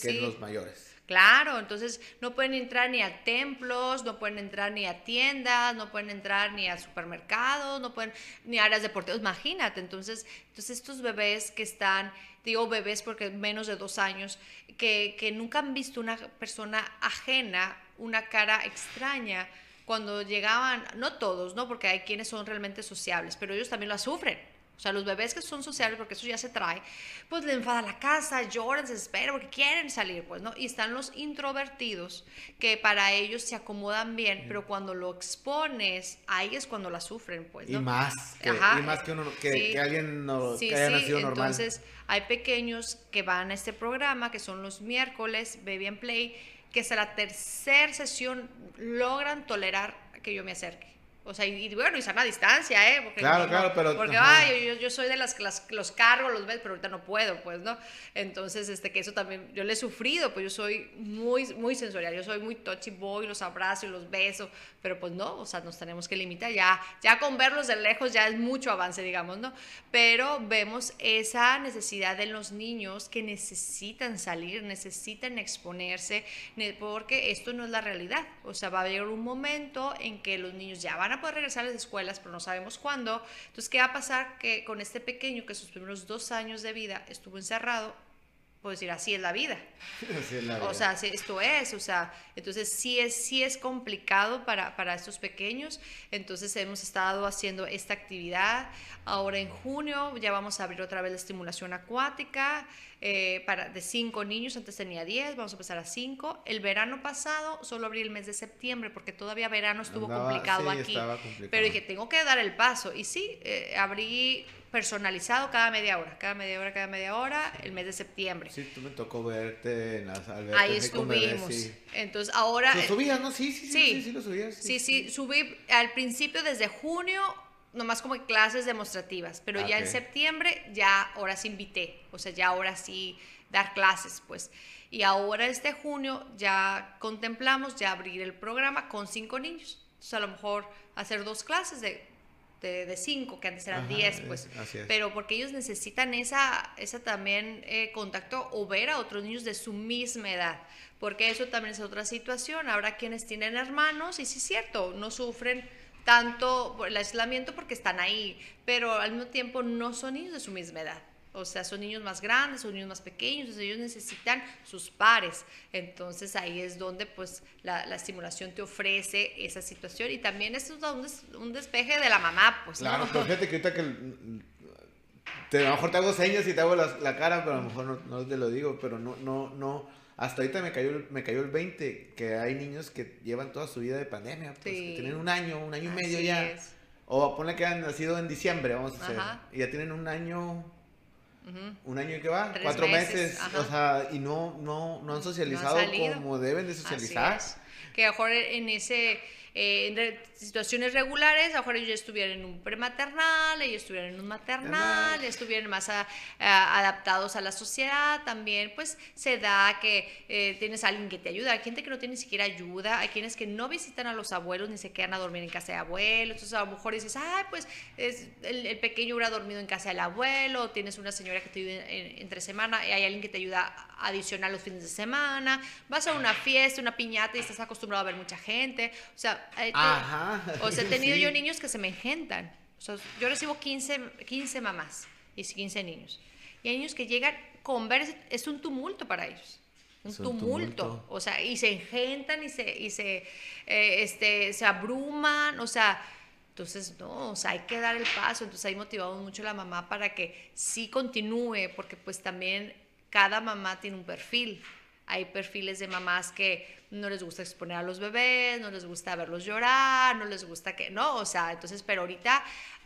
que los mayores. Claro, entonces no pueden entrar ni a templos, no pueden entrar ni a tiendas, no pueden entrar ni a supermercados, no pueden ni a áreas deportivas. Imagínate, entonces, entonces estos bebés que están, digo bebés porque menos de dos años, que, que nunca han visto una persona ajena, una cara extraña, cuando llegaban, no todos, ¿no? Porque hay quienes son realmente sociables, pero ellos también lo sufren. O sea, los bebés que son sociales, porque eso ya se trae, pues le enfada la casa, lloran, se desesperan porque quieren salir, pues, ¿no? Y están los introvertidos, que para ellos se acomodan bien, pero cuando lo expones, ahí es cuando la sufren, pues, ¿no? Y más, que, y más que, uno, que, alguien no, que haya nacido normal. Entonces, hay pequeños que van a este programa, que son los miércoles, Baby and Play, que hasta la tercera sesión logran tolerar que yo me acerque. O sea, y, bueno, y sana distancia, ¿eh? Porque, claro, claro, pero... Porque, ay, yo, yo, soy de las que los cargo, los ves, pero ahorita no puedo, pues, ¿no? Entonces, este, que eso también, yo le he sufrido, pues yo soy muy, muy sensorial, yo soy muy touchy boy, los abrazo y los beso, pero pues no, o sea, nos tenemos que limitar, ya, ya con verlos de lejos ya es mucho avance, digamos, ¿no? Pero vemos esa necesidad de los niños que necesitan salir, necesitan exponerse, porque esto no es la realidad, o sea, va a haber un momento en que los niños ya van a poder regresar a las escuelas, pero no sabemos cuándo. Entonces, ¿qué va a pasar? Que con este pequeño que sus primeros dos años de vida estuvo encerrado, puedo decir, así es la vida. Así es la O vida. sea, sí, esto es, o sea, entonces sí es, sí es complicado para, para estos pequeños. Entonces hemos estado haciendo esta actividad. Ahora en junio ya vamos a abrir otra vez la estimulación acuática eh, para, de cinco niños, antes tenía 10, vamos a empezar a cinco. El verano pasado solo abrí el mes de septiembre porque todavía verano estuvo Andaba- complicado sí, aquí. complicado. Pero dije, tengo que dar el paso. Y sí, eh, abrí personalizado cada media hora, cada media hora, cada media hora, el mes de septiembre. Sí, tú me tocó verte en las albercas. Ahí estuvimos. sí. Entonces ahora... ¿Lo eh, subías, no? Sí, sí, sí, Sí. sí, sí, lo subías. Sí, sí, subí al principio desde junio, nomás como clases demostrativas, pero ya en septiembre ya ahora sí invité, o sea, ya ahora sí dar clases, pues. Y ahora este junio ya contemplamos ya abrir el programa con cinco niños. Entonces a lo mejor hacer dos clases de, de, de cinco, que antes eran Ajá, diez, es- pues. es. Pero porque ellos necesitan esa, esa también eh, contacto o ver a otros niños de su misma edad. Porque eso también es otra situación. Habrá quienes tienen hermanos y sí es cierto, no sufren tanto por el aislamiento porque están ahí, pero al mismo tiempo no son niños de su misma edad. O sea, son niños más grandes, son niños más pequeños, entonces ellos necesitan sus pares. Entonces ahí es donde pues la, la estimulación te ofrece esa situación y también es un, des- un despeje de la mamá, pues. Claro, ¿no? pero fíjate que ahorita que... te- a lo mejor te hago señas y te hago la, la cara, pero a lo mejor no, no te lo digo, pero no, no, no... Hasta ahorita me cayó, el- me cayó el 20, que hay niños que llevan toda su vida de pandemia, pues, Sí. que tienen un año, un año y medio Así ya. es. O ponle que han nacido en diciembre, vamos a hacer. Ajá. Y ya tienen un año, Un año y que va, Tres cuatro meses, o sea, y no, no, no han socializado como deben de socializar. Que a lo mejor en ese eh, situaciones regulares, a lo mejor ellos ya estuvieran en un prematernal, ellos estuvieran en un maternal, estuvieran más a- a- adaptados a la sociedad, también pues se da que eh, tienes a alguien que te ayuda, hay gente que no tiene ni siquiera ayuda, hay quienes que no visitan a los abuelos ni se quedan a dormir en casa de abuelos, entonces a lo mejor dices, ay pues es, el, el pequeño hubiera dormido en casa del abuelo, o tienes una señora que te ayuda en- entre semana, y hay alguien que te ayuda adicional los fines de semana, vas a una fiesta, una piñata y estás acostumbrado a ver mucha gente, o sea, eh, te- Ajá. O sea, he tenido Sí. yo niños que se me engentan. O sea, yo recibo 15, 15 mamás y 15 niños. Y hay niños que llegan con ver, es un tumulto para ellos. Un, tumulto. tumulto. O sea, y se engentan y se, y se, eh, este, se abruman. O sea, entonces, no, o sea, hay que dar el paso. Entonces, ahí motivamos mucho a la mamá para que sí continúe, porque pues también cada mamá tiene un perfil. Hay perfiles de mamás que no les gusta exponer a los bebés, no les gusta verlos llorar, no les gusta que, no, o sea, entonces, pero ahorita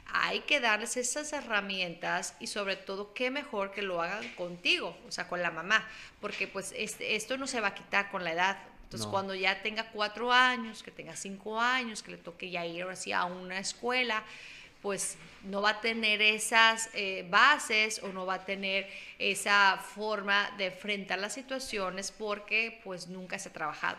hay que darles esas herramientas y sobre todo, qué mejor que lo hagan contigo, o sea, con la mamá, porque pues este, esto no se va a quitar con la edad. Entonces, No. cuando ya tenga cuatro años, que tenga cinco años, que le toque ya ir ahora sí a una escuela, pues no va a tener esas eh, bases o no va a tener esa forma de enfrentar las situaciones porque pues nunca se ha trabajado.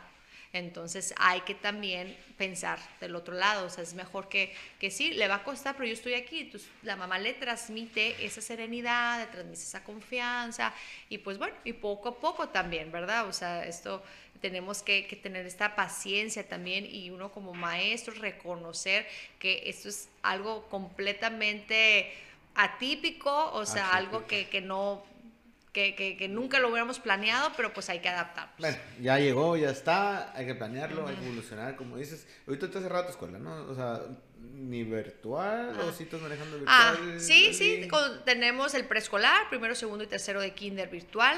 Entonces hay que también pensar del otro lado, o sea, es mejor que, que sí, le va a costar, pero yo estoy aquí, entonces la mamá le transmite esa serenidad, le transmite esa confianza y pues bueno, y poco a poco también, ¿verdad? O sea, esto tenemos que, que tener esta paciencia también y uno como maestro reconocer que esto es algo completamente atípico, o sea, algo que, que no, que, que, que nunca lo hubiéramos planeado, pero pues hay que adaptarnos. Bueno, ya llegó, ya está, hay que planearlo, hay que evolucionar, como dices. Ahorita te has cerrado tu escuela, ¿no? O sea, ni virtual, o si estás manejando Ah, virtual. sí, así? sí, con- tenemos el preescolar, primero, segundo y tercero de kinder virtual.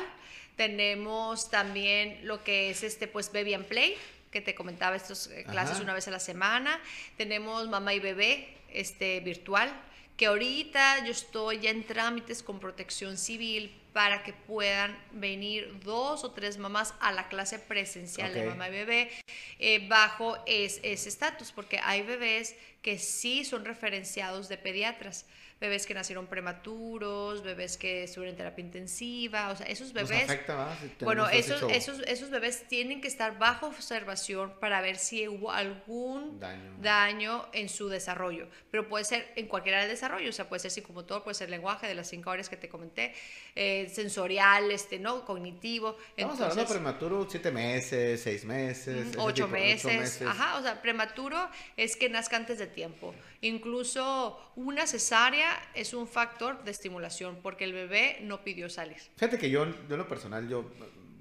Tenemos también lo que es este, pues, Baby and Play, que te comentaba, estas eh, clases Ajá. una vez a la semana. Tenemos Mamá y Bebé, este, virtual, que ahorita yo estoy ya en trámites con protección civil para que puedan venir dos o tres mamás a la clase presencial de mamá y bebé eh, bajo es- ese estatus, porque hay bebés que sí son referenciados de pediatras, bebés que nacieron prematuros, bebés que estuvieron en terapia intensiva, o sea, esos bebés... afecta, Bueno, esos, esos, esos bebés tienen que estar bajo observación para ver si hubo algún Daño. daño en su desarrollo. Pero puede ser en cualquier área del desarrollo, o sea, puede ser psicomotor, puede ser lenguaje de las cinco áreas que te comenté, eh, sensorial, este, ¿no? cognitivo. Estamos hablando de prematuro, siete meses, seis meses. ese Ocho tipo- meses, ajá, o sea, prematuro es que nazca antes de tiempo. Incluso una cesárea es un factor de estimulación porque el bebé no pidió salir. Fíjate que yo, yo en lo personal, yo,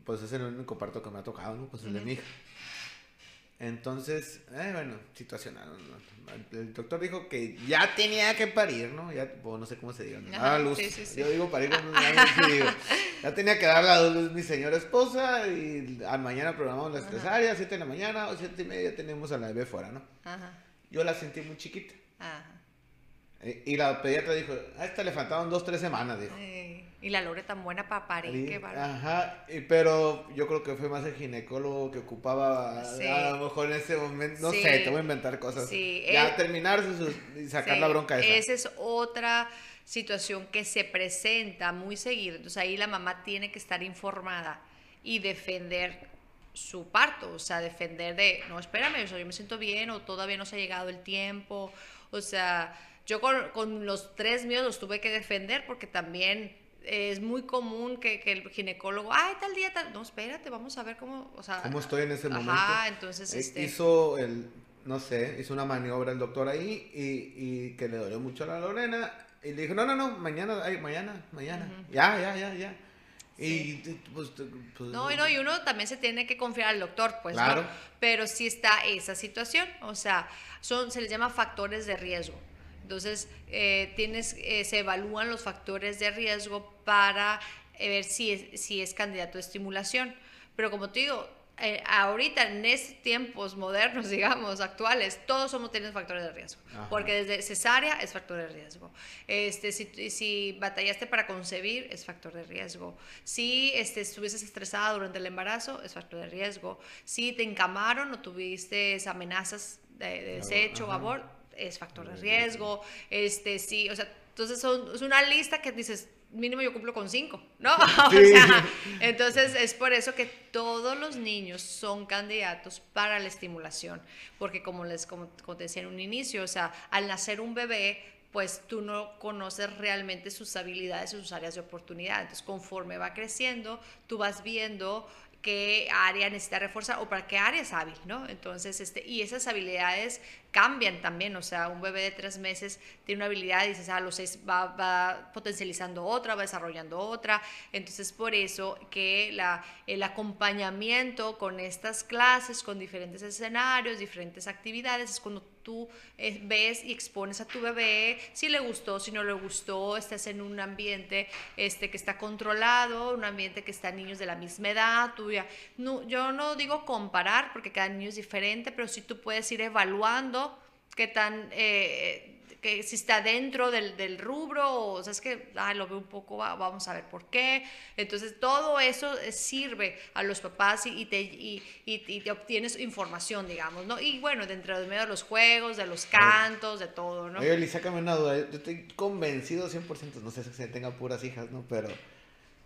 pues es el único parto que me ha tocado, ¿no? Pues el de mi hija. Entonces, eh, bueno, situacional. El doctor dijo que ya tenía que parir, ¿no? Ya, no sé cómo se diga. ¿no? luz. Yo digo parir, no, digo. Ya tenía que dar la luz mi señora esposa y al mañana programamos las cesáreas, 7 de la mañana o 7 y media tenemos a la bebé fuera, ¿no? Ajá. Yo la sentí muy chiquita. Ajá. Eh, y la pediatra dijo, a esta le faltaban dos, tres semanas, dijo. Y la Lore tan buena para parir, Ajá, pero yo creo que fue más el ginecólogo que ocupaba a lo mejor en ese momento, no sé, te voy a inventar cosas. Sí. Ya terminar y sacar la bronca esa. Esa es otra situación que se presenta muy seguido. Entonces ahí la mamá tiene que estar informada y defender su parto, o sea, defender de, no, espérame, o yo me siento bien o todavía no se ha llegado el tiempo, o sea, yo con, con los tres míos los tuve que defender porque también es muy común que, que, el ginecólogo, ay, tal día, tal. No, espérate, vamos a ver cómo. O sea, ¿Cómo estoy en ese ajá, momento? entonces. Eh, este... Hizo el. No sé, hizo una maniobra el doctor ahí y, y que le dolió mucho a la Lorena. Y le dijo, no, no, no, mañana, ay, mañana, mañana. Ya, ya, ya, ya. Y pues, pues, no, no, y uno también se tiene que confiar al doctor, pues, claro. ¿no? Pero sí está esa situación, o sea, son, se les llama factores de riesgo. Entonces, eh, tienes, eh, se evalúan los factores de riesgo para eh, ver si es, si es candidato a estimulación. Pero como te digo, ahorita en estos tiempos modernos, digamos, actuales, todos somos teniendo factores de riesgo. Porque desde cesárea es factor de riesgo. Este, si, si, batallaste para concebir, es factor de riesgo. Si este, estuvieses estresada durante el embarazo, es factor de riesgo. Si te encamaron o tuviste amenazas de, desecho o aborto, es factor de riesgo, este, sí, o sea, entonces son, es una lista que dices, mínimo yo cumplo con cinco, ¿no? O sea, entonces es por eso que todos los niños son candidatos para la estimulación, porque como les como, te decía en un inicio, o sea, al nacer un bebé, pues tú no conoces realmente sus habilidades y sus áreas de oportunidad. Entonces, conforme va creciendo, tú vas viendo qué área necesita reforzar o para qué área es hábil, ¿no? Entonces, este, y esas habilidades cambian también, o sea, un bebé de tres meses tiene una habilidad y dices, a los seis va, va, potencializando otra, va desarrollando otra, entonces por eso que la, el acompañamiento con estas clases, con diferentes escenarios, diferentes actividades, es cuando tú eh, ves y expones a tu bebé si le gustó, si no le gustó, estás en un ambiente este, que está controlado, un ambiente que está niños de la misma edad, tuya. No, yo no digo comparar porque cada niño es diferente, pero sí tú puedes ir evaluando qué tan... Eh, que si está dentro del, del, rubro o, sea, es que lo veo un poco, vamos a ver por qué. Entonces, todo eso eh, sirve a los papás y, te, y, y, te obtienes información, digamos, ¿no? Y bueno, dentro de medio de los juegos, de los cantos, de todo, ¿no? Oye, Liz, sácame una duda. Yo estoy convencido 100%, no sé si se tenga puras hijas, ¿no? Pero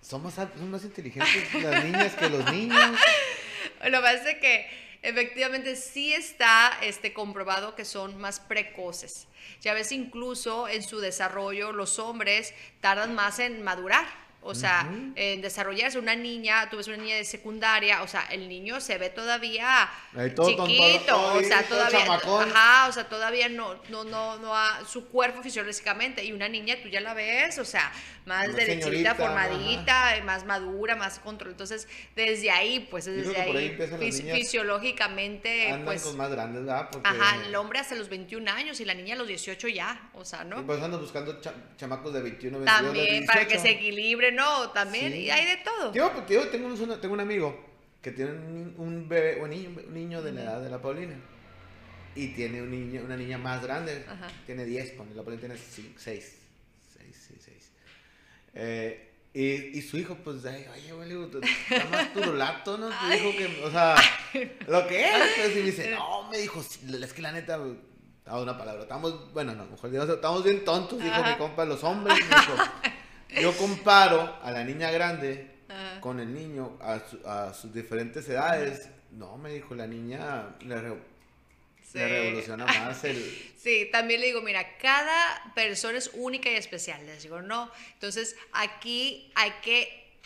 son más, son más inteligentes las niñas que los niños. Lo que pasa es que efectivamente sí está este, comprobado que son más precoces. Ya ves, incluso en su desarrollo los hombres tardan más en madurar. O sea, en desarrollarse una niña, tú ves una niña de secundaria, o sea, el niño se ve todavía chiquito, o sea, todavía, ajá, o sea, todavía no, no, no, no, su cuerpo fisiológicamente, y una niña tú ya la ves, o sea, más derechita, formadita, más madura, más control. Entonces, desde ahí, pues desde ahí, fisiológicamente, pues. Con más grandes, ¿verdad? Ajá, el hombre hasta los 21 años y la niña a los 18 ya, o sea, ¿no? Y pues andan buscando chamacos de 21, 22, También, para que se equilibre, ¿no? También, y hay de todo. Yo, yo tengo, un, tengo un amigo que tiene un, bebé, un niño, un niño de la edad de la Paulina. Y tiene un niño, una niña más grande, tiene 10, la Paulina tiene 6. Eh, y, y, su hijo, pues, ay, oye, güey, está más turulato, ¿no? Tu hijo que, o sea, lo que es, pues, y me dice, no, me dijo, es que la neta, a una palabra, estamos, bueno, no, mejor digamos, estamos bien tontos, dijo mi compa, los hombres, yo comparo a la niña grande con el niño a, a sus diferentes edades, no, me dijo, la niña le Sí. revoluciona más el... Sí, también le digo, mira, cada persona es única y especial. Les digo, no. Entonces, aquí hay que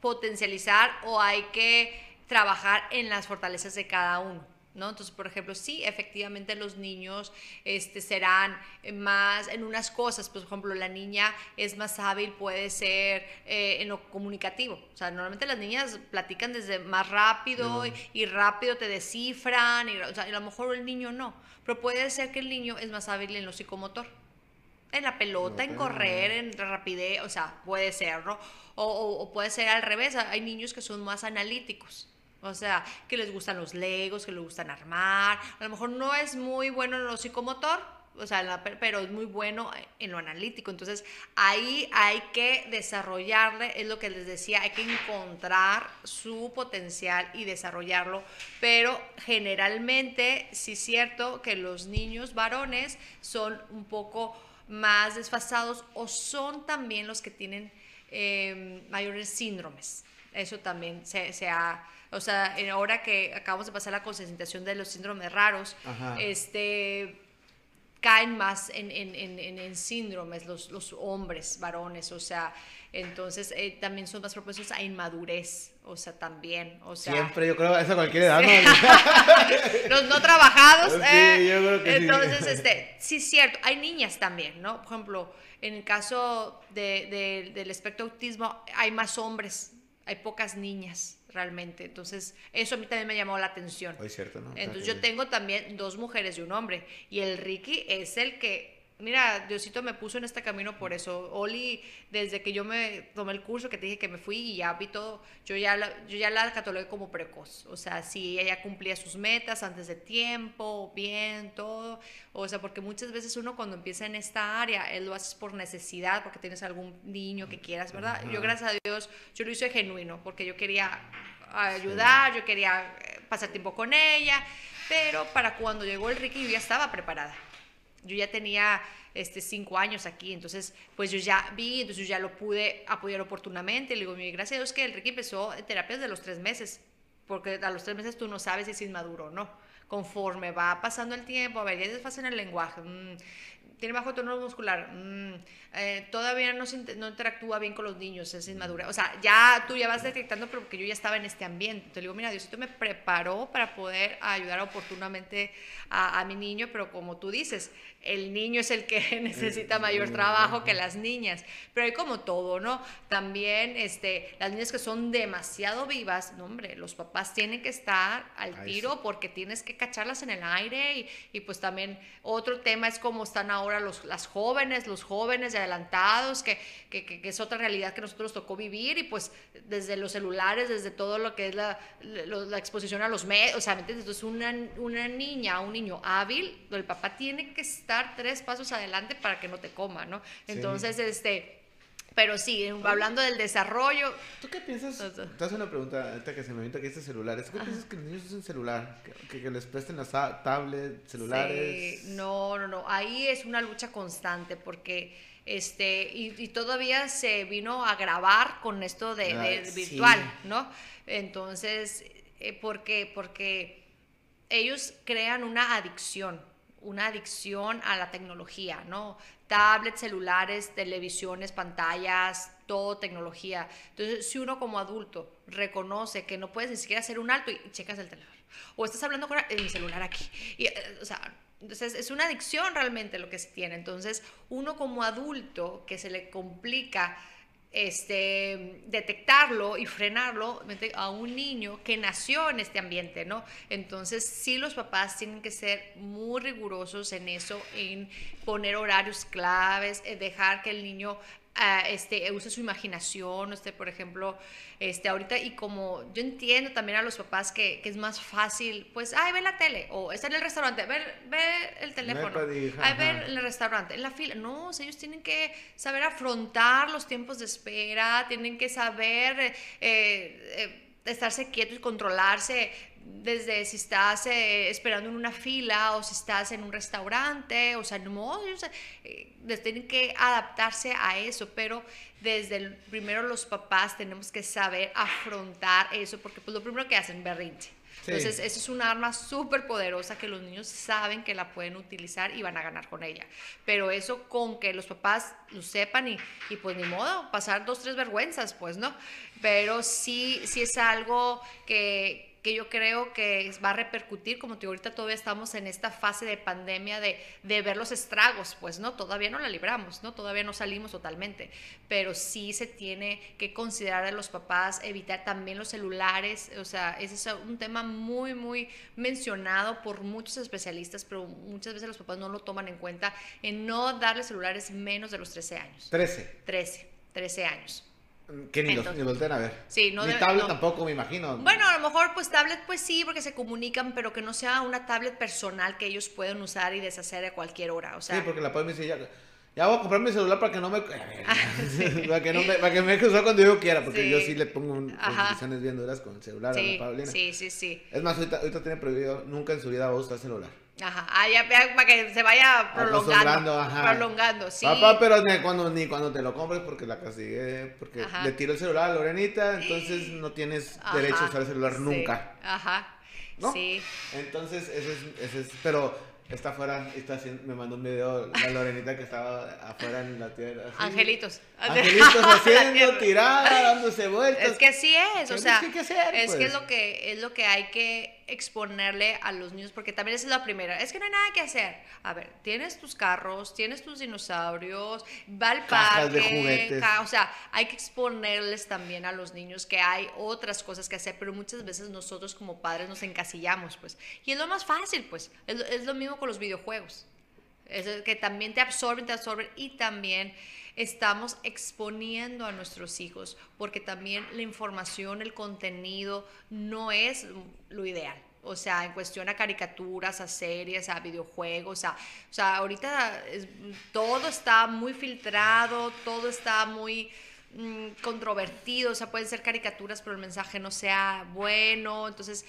potencializar o hay que trabajar en las fortalezas de cada uno. ¿No? Entonces, por ejemplo, sí, efectivamente los niños este, serán más en unas cosas, por ejemplo, la niña es más hábil, puede ser eh, en lo comunicativo. O sea, normalmente las niñas platican desde más rápido y, rápido te descifran, y, o sea, a lo mejor el niño no, pero puede ser que el niño es más hábil en lo psicomotor. En la pelota, en correr, en rapidez, o sea, puede ser, ¿no? O, o puede ser al revés, hay niños que son más analíticos. O sea, que les gustan los legos, que les gustan armar. A lo mejor no es muy bueno en lo psicomotor, o sea, pero es muy bueno en lo analítico. Entonces, ahí hay que desarrollarle, es lo que les decía, hay que encontrar su potencial y desarrollarlo. Pero generalmente, sí es cierto que los niños varones son un poco más desfasados o son también los que tienen eh, mayores síndromes. Eso también se, se ha o sea, ahora que acabamos de pasar la concientización de los síndromes raros, este caen más en, en, en, en síndromes los, los, hombres, varones, o sea, entonces eh, también son más propensos a inmadurez, o sea, también, o sea... Siempre, yo creo, eso a cualquier edad, Los no trabajados, sí, eh, yo creo que entonces, sí. este, sí es cierto, hay niñas también, ¿no? Por ejemplo, en el caso de, de, del espectro autismo, hay más hombres, hay pocas niñas realmente. Entonces, eso a mí también me llamó la atención. Es cierto, ¿no? Entonces, yo tengo también dos mujeres y un hombre. Y el Ricky es el que Mira, Diosito me puso en este camino por eso. Oli, desde que yo me tomé el curso, que te dije que me fui y ya vi todo, yo ya la, yo ya la catalogué como precoz. O sea, si ella ya cumplía sus metas antes de tiempo, bien, todo. O sea, porque muchas veces uno cuando empieza en esta área, él lo haces por necesidad, porque tienes algún niño que quieras, ¿verdad? Yo, gracias a Dios, yo lo hice genuino, porque yo quería ayudar, yo quería eh, pasar tiempo con ella, pero para cuando llegó el Ricky yo ya estaba preparada yo ya tenía este, cinco años aquí, entonces pues yo ya vi, entonces yo ya lo pude apoyar oportunamente. Le digo, gracias a Dios que el Ricky empezó terapias de los tres meses, porque a los tres meses tú no sabes si es inmaduro o no. Conforme va pasando el tiempo, a ver, ya desfase en el lenguaje, mm, tiene bajo tono muscular, mm, eh, todavía no, no, interactúa bien con los niños, es inmadura. O sea, ya tú ya vas detectando, pero porque yo ya estaba en este ambiente. Te digo, mira, Diosito me preparó para poder ayudar oportunamente a, a mi niño, pero como tú dices, el niño es el que necesita mayor trabajo que las niñas. Pero hay como todo, ¿no? También este, las niñas que son demasiado vivas, no, hombre, los papás tienen que estar al tiro porque tienes que cacharlas en el aire y, y, pues también otro tema es cómo están ahora los, las jóvenes, los jóvenes adelantados, que, que, que, es otra realidad que nosotros tocó vivir y pues desde los celulares, desde todo lo que es la, la, exposición a los medios, o sea, Entonces una, una niña, un niño hábil, el papá tiene que estar tres pasos adelante para que no te coma, ¿no? Entonces, este... Pero sí, hablando del desarrollo. ¿Tú qué piensas? Te hago una pregunta ahorita que se me viene que este celular. ¿Tú qué piensas que los niños usen celular? ¿Que, que, les presten las tablets, celulares? Sí, no, no, no. Ahí es una lucha constante porque este y, todavía se vino a grabar con esto de, ah, virtual, ¿no? Entonces, eh, ¿por qué? Porque ellos crean una adicción una adicción a la tecnología, ¿no? Tablets, celulares, televisiones, pantallas, todo tecnología. Entonces, si uno como adulto reconoce que no puedes ni siquiera hacer un alto y, checas el teléfono, o estás hablando con mi celular aquí, eh, o sea, entonces es una adicción realmente lo que se tiene. Entonces, uno como adulto que se le complica este, detectarlo y frenarlo a un niño que nació en este ambiente, ¿no? Entonces, sí los papás tienen que ser muy rigurosos en eso, en poner horarios claves, dejar que el niño este, use su imaginación, este, por ejemplo, este, ahorita, y como yo entiendo también a los papás que, que, es más fácil, pues, ay, ve la tele, o está en el restaurante, ve, ve el teléfono, ay, ve el restaurante, en la fila. No, o sea, ellos tienen que saber afrontar los tiempos de espera, tienen que saber eh, eh, estarse quietos y controlarse desde si estás eh, esperando en una fila o si estás en un restaurante, o sea, no, eh, tienen que adaptarse a eso, pero desde el, primero los papás tenemos que saber afrontar eso, porque pues lo primero que hacen, berrinche. Entonces, eso es un arma súper poderosa que los niños saben que la pueden utilizar y van a ganar con ella. Pero eso con que los papás lo sepan y, y pues ni modo, pasar dos, tres vergüenzas, pues, ¿no? Pero sí, sí es algo que, que yo creo que va a repercutir, como te ahorita todavía estamos en esta fase de pandemia de, de, ver los estragos, pues no, todavía no la libramos, ¿no? Todavía no salimos totalmente, pero sí se tiene que considerar a los papás, evitar también los celulares, o sea, ese es un tema muy, muy mencionado por muchos especialistas, pero muchas veces los papás no lo toman en cuenta en no darle celulares menos de los 13 años. 13. 13, 13 años. Que ni, los, ni volteen a ver. Sí, no ni tablet tampoco, me imagino. Bueno, a lo mejor pues tablet pues sí, porque se comunican, pero que no sea una tablet personal que ellos pueden usar y deshacer a cualquier hora. O sea, sí, porque la pueden decir ya, ya voy a comprar mi celular para que no me... para, que no me para que me deje usar cuando yo quiera, porque yo sí le pongo condiciones bien duras con el celular sí, a la Paulina. Sí, sí, sí. Es más, ahorita, ahorita tiene prohibido, nunca en su vida va a usar celular. Ajá, ah, ya, para que se vaya prolongando. Ajá. Prolongando, sí. Papá, pero ni cuando, ni cuando te lo compres porque la castigué, porque le tiro el celular a Lorenita, entonces no tienes derecho a usar el celular nunca. Ajá. ¿No? Sí. Entonces, ese es, ese es, pero está afuera, está haciendo, me mandó un video la Lorenita que estaba afuera en la tierra. Angelitos. Angelitos haciendo tirada, dándose vueltas. Es que así es, o sea, ¿qué hacer, es que pues? es lo que es lo que hay que exponerle a los niños porque también esa es la primera, es que no hay nada que hacer. A ver, tienes tus carros, tienes tus dinosaurios, va al Cajas de parque, juguetes. o sea, hay que exponerles también a los niños que hay otras cosas que hacer, pero muchas veces nosotros como padres nos encasillamos, pues. Y es lo más fácil, pues. Es, es lo mismo con los videojuegos. Es que también te absorben, te absorben y también estamos exponiendo a nuestros hijos porque también la información, el contenido no es lo ideal. O sea, en cuestión a caricaturas, a series, a videojuegos, a, o sea, ahorita todo está muy filtrado, todo está muy mm, controvertido, o sea, pueden ser caricaturas, pero el mensaje no sea bueno, entonces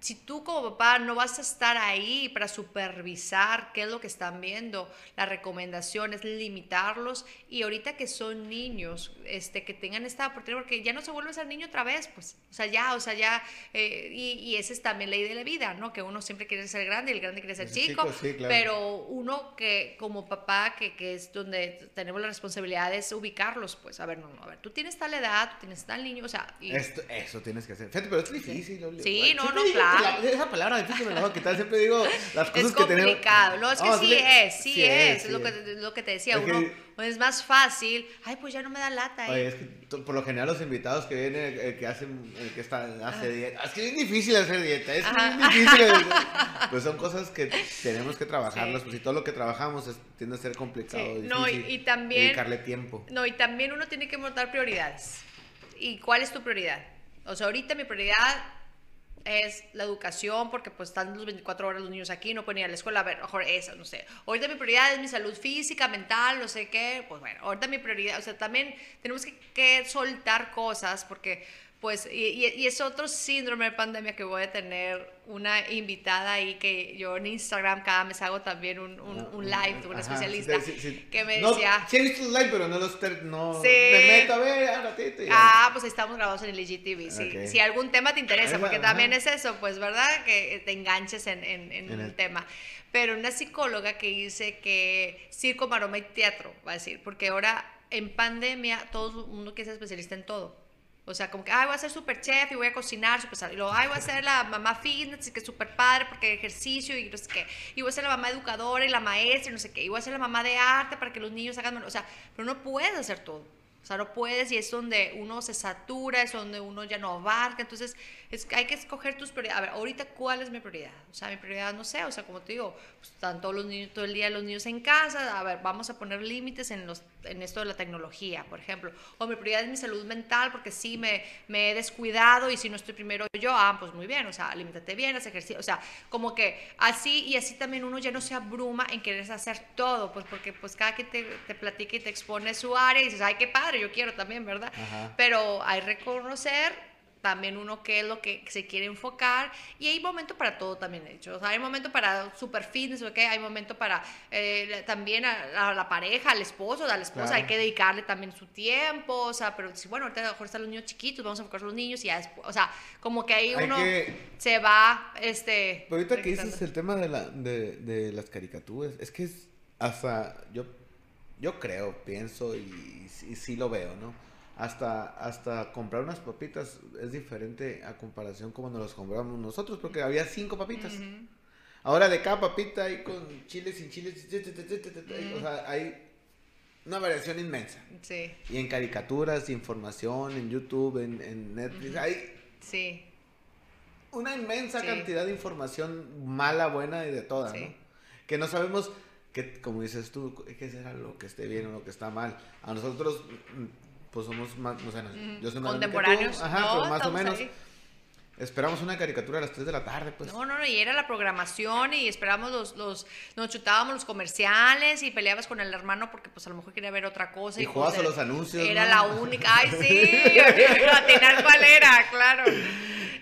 si tú como papá no vas a estar ahí para supervisar qué es lo que están viendo, la recomendación es limitarlos y ahorita que son niños, este, que tengan esta oportunidad, porque ya no se vuelve a ser niño otra vez, pues, o sea, ya, o sea, ya, eh, y, y esa es también ley de la vida, ¿no? Que uno siempre quiere ser grande y el grande quiere ser chico, chico, sí, claro. pero uno que como papá, que, que es donde tenemos la responsabilidad es ubicarlos, pues, a ver, no, no, a ver, tú tienes tal edad, tú tienes tal niño, o sea, y, Esto, eso tienes que hacer. Fíjate, pero es difícil. Sí, no, Siempre no, que claro. La- esa palabra difícil me la voy a quitar. Siempre digo las cosas es que tenemos. complicado. No, es que No, sí, es, sí, es, es lo, sí que, es. lo que te decía. Es que- Uno es más fácil. Ay, pues ya no me da lata. Oye, ¿eh? es que por lo general los invitados que vienen, el que hacen, el que está, hace dieta, es que es difícil hacer dieta, es Ajá. muy difícil. pues son cosas que tenemos que trabajarlas, Sí. pues y todo lo que trabajamos es- tiende a ser complicado, Sí. difícil. No, y- y también- Dedicarle tiempo. No, y también uno tiene que montar prioridades. ¿Y cuál es tu prioridad? O sea, ahorita mi prioridad es la educación, porque pues están los 24 horas los niños aquí, no pueden ir a la escuela, a ver, mejor eso, no sé. Ahorita mi prioridad es mi salud física, mental, no sé qué, pues bueno, ahorita mi prioridad, o sea, también tenemos que, que soltar cosas, porque pues, y, y- es otro síndrome de pandemia que voy a tener una invitada ahí que yo en Instagram cada mes hago también un, un, un live de una especialista sí, sí, que me No, decía... Sí he visto los live, pero no los no Sí. me meto a ver un ratito y. Ah, pues ahí estamos grabados en el IGTV. Sí. Ok. Si algún tema te interesa, porque ajá. también es eso, pues, ¿verdad? Que te enganches en, en, en En un el- tema. Pero una psicóloga que dice que circo, maroma y teatro, va a decir, porque ahora en pandemia todo el mundo quiere ser especialista en todo. O sea, como que, ay, voy a ser super chef y voy a cocinar super sal-". Y luego, ay, voy a ser la mamá fitness y que es súper padre porque ejercicio y no sé qué. Y voy a ser la mamá educadora y la maestra y no sé qué. Y voy a ser la mamá de arte para que los niños hagan... O sea, pero no puedes hacer todo. O sea, no puedes y es donde uno se satura, es donde uno ya no abarca. Entonces, es hay que escoger tus prioridades. A ver, ahorita, ¿cuál es mi prioridad? O sea, mi prioridad, no sé, o sea, como te digo, pues, están todos los niños, todo el día los niños en casa. A ver, vamos a poner límites en, los, en esto de la tecnología, por ejemplo. O mi prioridad es mi salud mental porque sí me, me he descuidado y si no estoy primero yo, ah, pues muy bien, o sea, alimentate bien, haz ejercicio. O sea, como que así y así también uno ya no se abruma en querer hacer todo, pues porque pues cada quien te, te platica y te expone su área y dices, ay, qué padre, yo quiero también, ¿verdad? Ajá. Pero hay reconocer también uno qué es lo que se quiere enfocar y hay momento para todo también de hecho o sea hay momento para super fitness ¿ok? hay momento para eh, también a, a la pareja al esposo a la esposa Claro. hay que dedicarle también su tiempo o sea pero si bueno ahorita a lo mejor están los niños chiquitos vamos a enfocar a los niños y ya después o sea como que ahí Hay uno que- se va este Pero ahorita que dices el tema de, la, de, de las caricaturas, es que es hasta, yo, yo creo, pienso y, y sí lo veo, ¿no? hasta, hasta comprar unas papitas es diferente a comparación como nos las compramos nosotros, porque había cinco papitas. Ahora de cada papita hay con chile, sin chile, o sea, hay una variación inmensa. Sí. Y en caricaturas, información, en YouTube, en, Netflix, hay... Sí. Una inmensa cantidad de información mala, buena y de todas, ¿no? Que no sabemos que, como dices tú, qué será lo que esté bien o lo que está mal. A nosotros pues somos más, no sé, yo soy más contemporáneos, ajá, pero más o menos. Esperamos una caricatura a las 3 de la tarde, pues. No, no, no, y era la programación y esperamos los, los, nos chutábamos los comerciales y peleabas con el hermano porque pues a lo mejor quería ver otra cosa. Y, y jugabas a los anuncios. Era la única, ay sí, atinar cuál era, claro.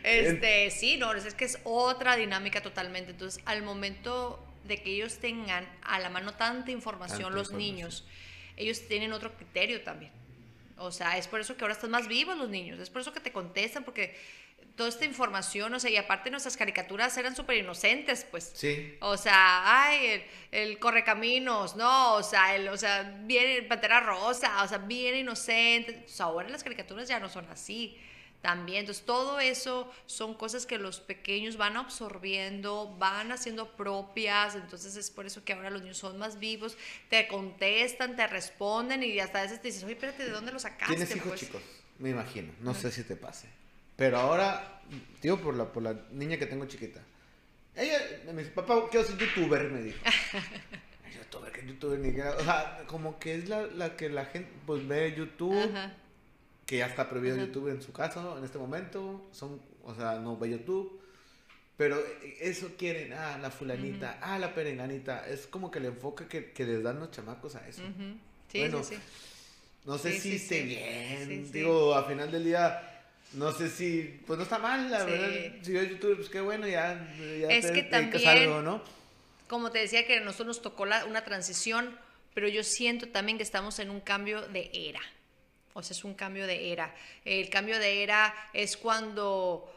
Este, sí, no, es que es otra dinámica totalmente. Entonces, al momento de que ellos tengan a la mano tanta información, los niños, ellos tienen otro criterio también. O sea, es por eso que ahora están más vivos los niños, es por eso que te contestan, porque toda esta información, o sea, y aparte nuestras caricaturas eran súper inocentes, pues. Sí. O sea, ay, el, correcaminos, no, o sea, el, o sea, bien Pantera Rosa, o sea, bien inocente. ahora las caricaturas ya no son así también. Entonces, todo eso son cosas que los pequeños van absorbiendo, van haciendo propias. Entonces, es por eso que ahora los niños son más vivos, te contestan, te responden y hasta a veces te dices, oye, espérate, ¿de dónde lo sacaste? Tienes hijos pues?". chicos, me imagino. No sé si te pase. Pero ahora, tío, por la, por la niña que tengo chiquita. Ella me dice, papá, quiero ser youtuber, me dijo. youtuber, que youtuber, ni O sea, como que es la, la que la gente, pues, ve YouTube que ya está prohibido YouTube en su caso en este momento, son, o sea, no ve YouTube, pero eso quieren, ah, la fulanita, ah, la perenganita, es como que el enfoque que, que les dan los chamacos a eso. Sí, bueno, sí, sí. No sé si esté bien, digo, a final del día... No sé si, pues no está mal, la verdad. Si ves YouTube, pues qué bueno, ya, ya es que también, algo, ¿no? Como te decía, que a nosotros nos tocó la, una transición, pero yo siento también que estamos en un cambio de era. O sea, es un cambio de era. El cambio de era es cuando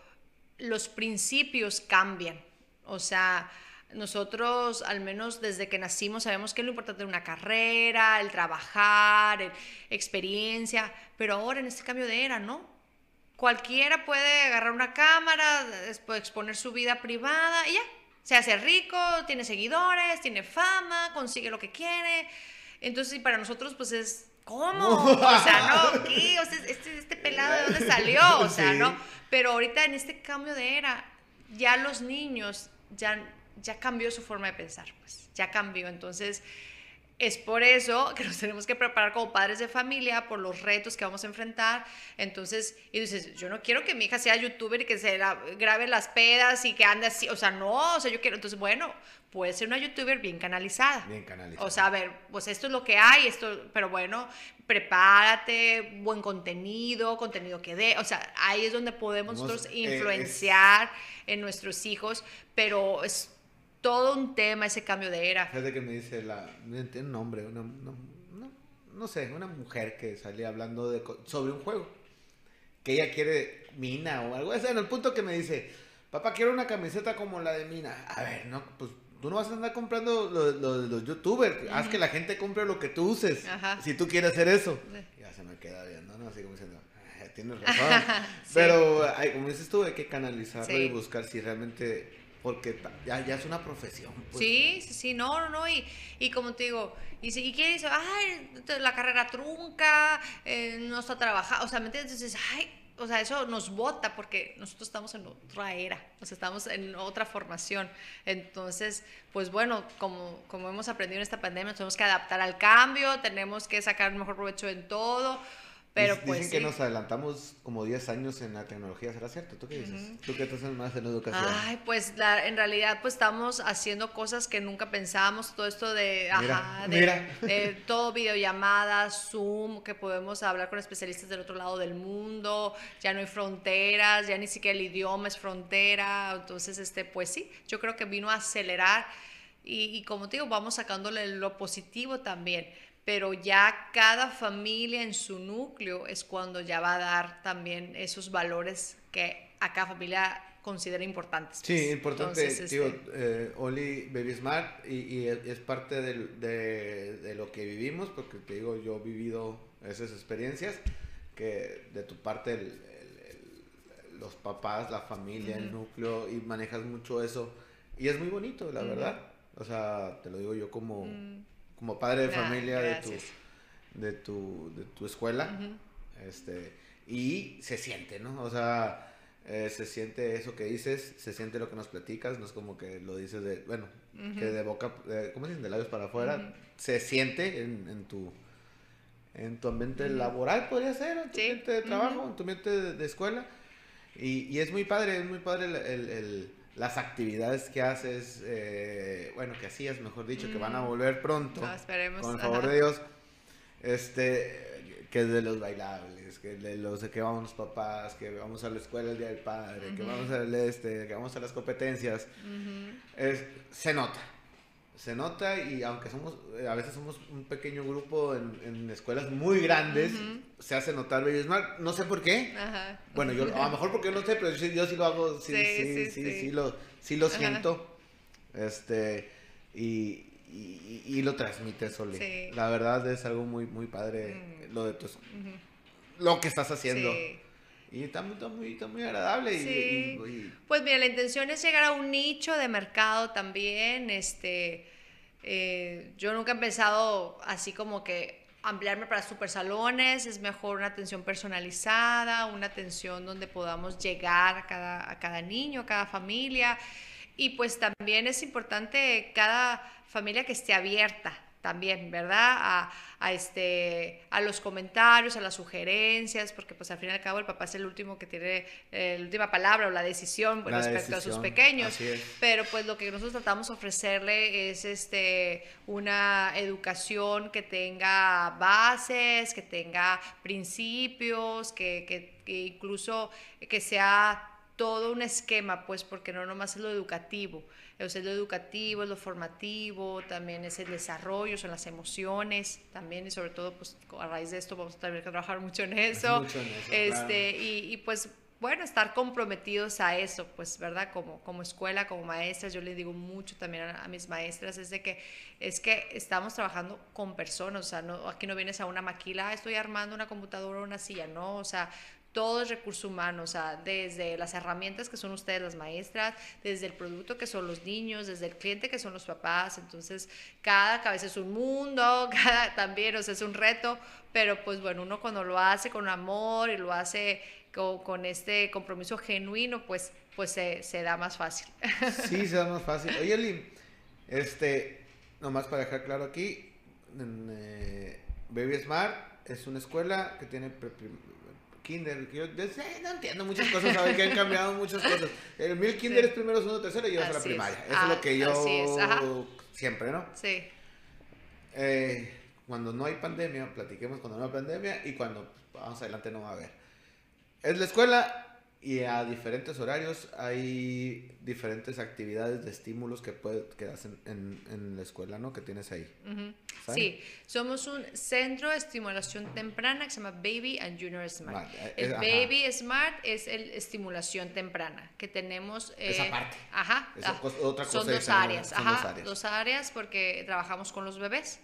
los principios cambian. O sea, nosotros, al menos desde que nacimos, sabemos que es lo importante de una carrera, el trabajar, experiencia, pero ahora en este cambio de era, ¿no? Cualquiera puede agarrar una cámara, exponer su vida privada y ya. Se hace rico, tiene seguidores, tiene fama, consigue lo que quiere. Entonces, para nosotros, pues es ¿cómo? O sea, no, ¿qué? O sea, este, este pelado de dónde salió, o sea, ¿no? Pero ahorita en este cambio de era, ya los niños, ya, ya cambió su forma de pensar, pues, ya cambió. Entonces, es por eso que nos tenemos que preparar como padres de familia por los retos que vamos a enfrentar. Entonces, y dices, yo no quiero que mi hija sea youtuber y que se grabe las pedas y que ande así. O sea, no, o sea, yo quiero. Entonces, bueno, puede ser una youtuber bien canalizada. Bien canalizada. O sea, a ver, pues esto es lo que hay, esto, pero bueno, prepárate, buen contenido, contenido que dé. O sea, ahí es donde podemos nosotros eh, influenciar en nuestros hijos, pero es todo un tema ese cambio de era. Fíjate que me dice la, tiene un nombre, una, no, no, sé, una mujer que salía hablando de, sobre un juego, que ella quiere Mina o algo, en el punto que me dice, papá, quiero una camiseta como la de Mina. A ver, no, pues tú no vas a andar comprando lo, de los youtubers, haz que la gente compre lo que tú uses, si tú quieres hacer eso. Ya se me queda viendo, ¿no? Así como diciendo, ah, tienes razón. Pero, como dices tú, hay que canalizarlo y buscar si realmente porque ya, ya es una profesión. Pues. Sí, sí, no, no, no, y, y como te digo, y, y qué dice, ay, la carrera trunca, eh, no está trabajando, o sea, ¿me entiendes? Entonces, ay, o sea, eso nos bota porque nosotros estamos en otra era, o sea, estamos en otra formación. Entonces, pues bueno, como, como hemos aprendido en esta pandemia, tenemos que adaptar al cambio, tenemos que sacar el mejor provecho en todo. Pero Dicen pues, que nos adelantamos como 10 años en la tecnología, ¿será cierto? ¿Tú qué dices? ¿Tú qué estás más en educación? Ay, pues la, en realidad pues estamos haciendo cosas que nunca pensábamos, todo esto de, ajá, de, todo videollamadas, Zoom, que podemos hablar con especialistas del otro lado del mundo, ya no hay fronteras, ya ni siquiera el idioma es frontera, entonces este pues sí, yo creo que vino a acelerar y, y como te digo, vamos sacándole lo positivo también pero ya cada familia en su núcleo es cuando ya va a dar también esos valores que a cada familia considera importantes. Sí, pues. importante, tío, este eh, Oli Baby Smart y, es parte de, de, lo que vivimos, porque te digo, yo he vivido esas experiencias, que de tu parte los papás, la familia, el núcleo, y manejas mucho eso. Y es muy bonito, la verdad. O sea, te lo digo yo como, mm. Como padre de familia de tu, de tu, de tu escuela. este, y se siente, ¿no? O sea, eh, se siente eso que dices, se siente lo que nos platicas, no es como que lo dices de, bueno, que de boca, ¿cómo se dice? De labios para afuera, se siente en, en, tu en tu ambiente laboral, podría ser, en tu ambiente de trabajo, en tu ambiente de, escuela. Y, y, es muy padre, es muy padre el, el, las actividades que haces, eh, bueno, que hacías, mejor dicho, que van a volver pronto. esperemos. Con el favor de Dios. Este, que de los bailables, que de los de que vamos los papás, que vamos a la escuela el día del padre, que vamos al este, que vamos a las competencias. es, se nota se nota y aunque somos, eh, a veces somos un pequeño grupo en, en escuelas muy grandes, se hace notar Baby Smart, no sé por qué. Ajá. Bueno, yo a lo mejor porque no sé, pero yo, yo sí lo hago, sí, sí, sí, sí, lo, sí lo siento. Este, y, y, y, lo transmite Soli. La verdad es algo muy, muy padre mm. lo de tu, lo que estás haciendo. Y está muy, está muy, está muy agradable. Y, Pues mira, la intención es llegar a un nicho de mercado también. Este, eh, yo nunca he pensado así como que ampliarme para super salones, es mejor una atención personalizada, una atención donde podamos llegar a cada, a cada niño, a cada familia. Y pues también es importante cada familia que esté abierta también, ¿verdad? A, a, este, a los comentarios, a las sugerencias, porque pues al fin y al cabo el papá es el último que tiene eh, la última palabra o la decisión respecto a sus pequeños. Pero pues lo que nosotros tratamos de ofrecerle es este, una educación que tenga bases, que tenga principios, que, que, que incluso que sea todo un esquema, pues porque no nomás es lo educativo, es lo educativo, es lo formativo, también es el desarrollo, son las emociones, también y sobre todo, pues a raíz de esto vamos a tener que trabajar mucho en eso. este, y, pues bueno, estar comprometidos a eso, pues, ¿verdad? Como, como escuela, como maestras, yo les digo mucho también a, mis maestras, es de que, es que estamos trabajando con personas, o sea, no, aquí no vienes a una maquila, ah, estoy armando una computadora o una silla, no, o sea, todo es recurso humano, o sea, desde las herramientas que son ustedes las maestras, desde el producto que son los niños, desde el cliente que son los papás, entonces cada cabeza es un mundo, cada también, o sea, es un reto, pero pues bueno, uno cuando lo hace con amor y lo hace con, este compromiso genuino, pues, pues se, se, da más fácil. Sí, se da más fácil. Oye, Lynn, este, nomás para dejar claro aquí, eh, Baby Smart es una escuela que tiene kinder. Yo, no entiendo muchas cosas, saben que han cambiado muchas cosas. El mil kinder es primero, segundo, tercero y llevas a la primaria. Eso es lo que yo siempre, ¿no? Sí. Eh, cuando no hay pandemia, platiquemos cuando no hay pandemia y cuando vamos adelante no va a haber. Es la escuela, y a diferentes horarios hay diferentes actividades de estímulos que, puede, que hacen en, en, la escuela, ¿no? Que tienes ahí. Sí, somos un centro de estimulación temprana que se llama Baby and Junior Smart. Eh, el Baby Smart es el estimulación temprana que tenemos. Eh, Esa parte. Ajá. otra cosa son, dos áreas, son dos áreas. Dos áreas porque trabajamos con los bebés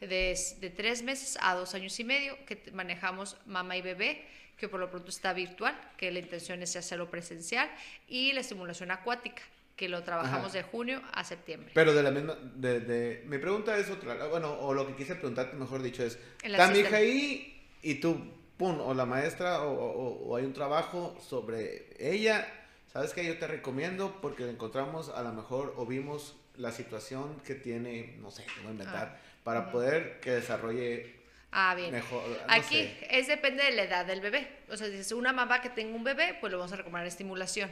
de, de tres meses a dos años y medio que manejamos mamá y bebé que por lo pronto está virtual, que la intención es hacerlo presencial, y la estimulación acuática, que lo trabajamos de junio a septiembre. Pero de la misma, de, mi pregunta es otra, bueno, o lo que quise preguntarte, mejor dicho, es, está mi hija ahí y tú, pum, o la maestra, o, hay un trabajo sobre ella, ¿sabes qué? Yo te recomiendo porque encontramos a lo mejor o vimos la situación que tiene, no sé, voy a inventar, ah, para poder que desarrolle Ah, bien. Aquí es depende de la edad del bebé. O sea, si es una mamá que tenga un bebé, pues lo vamos a recomendar estimulación.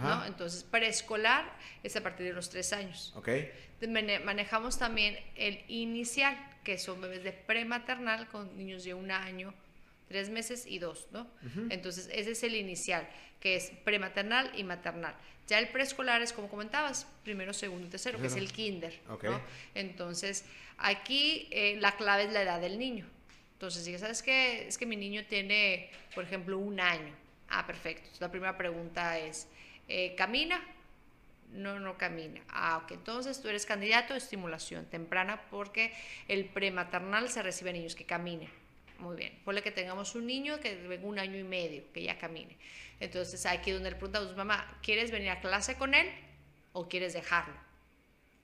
¿no? Entonces, preescolar es a partir de los tres años. Ok. Manejamos también el inicial, que son bebés de prematernal con niños de un año, tres meses y dos, ¿no? Entonces, ese es el inicial, que es prematernal y maternal. Ya el preescolar es, como comentabas, primero, segundo y tercero, que es el kinder. ¿no? Entonces, Aquí eh, la clave es la edad del niño. Entonces, si sabes que es que mi niño tiene, por ejemplo, un año. Ah, perfecto. la primera pregunta es, eh, ¿camina? No, no camina. Ah, ok. Entonces tú eres candidato a estimulación temprana porque el prematernal se recibe a niños que caminen. Muy bien. Ponle que tengamos un niño que venga un año y medio, que ya camine. Entonces, aquí donde le preguntamos, mamá, ¿quieres venir a clase con él o quieres dejarlo?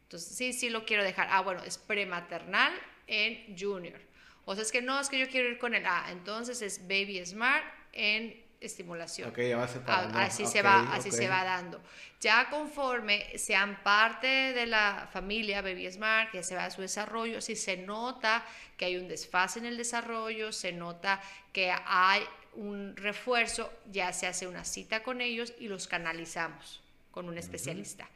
Entonces, sí, sí lo quiero dejar. Ah, bueno, es prematernal en junior. O sea, es que no, es que yo quiero ir con él. Ah, entonces es baby smart en estimulación. Así, se, va, así se va dando. Ya conforme sean parte de la familia Baby Smart, que se va a su desarrollo, si se nota que hay un desfase en el desarrollo, se nota que hay un refuerzo, ya se hace una cita con ellos y los canalizamos con un especialista.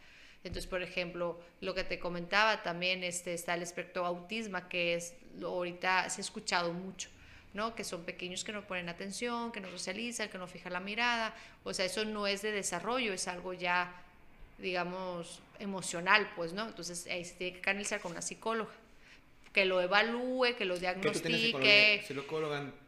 Entonces, por ejemplo, lo que te comentaba también este, está el espectro autismo, que es ahorita se ha escuchado mucho. ¿No? Que son pequeños que no ponen atención, que no socializan, que no fijan la mirada. O sea, eso no es de desarrollo, es algo ya, digamos, emocional, pues, ¿no? Entonces ahí se tiene que canalizar con una psicóloga que lo evalúe, que lo diagnostique.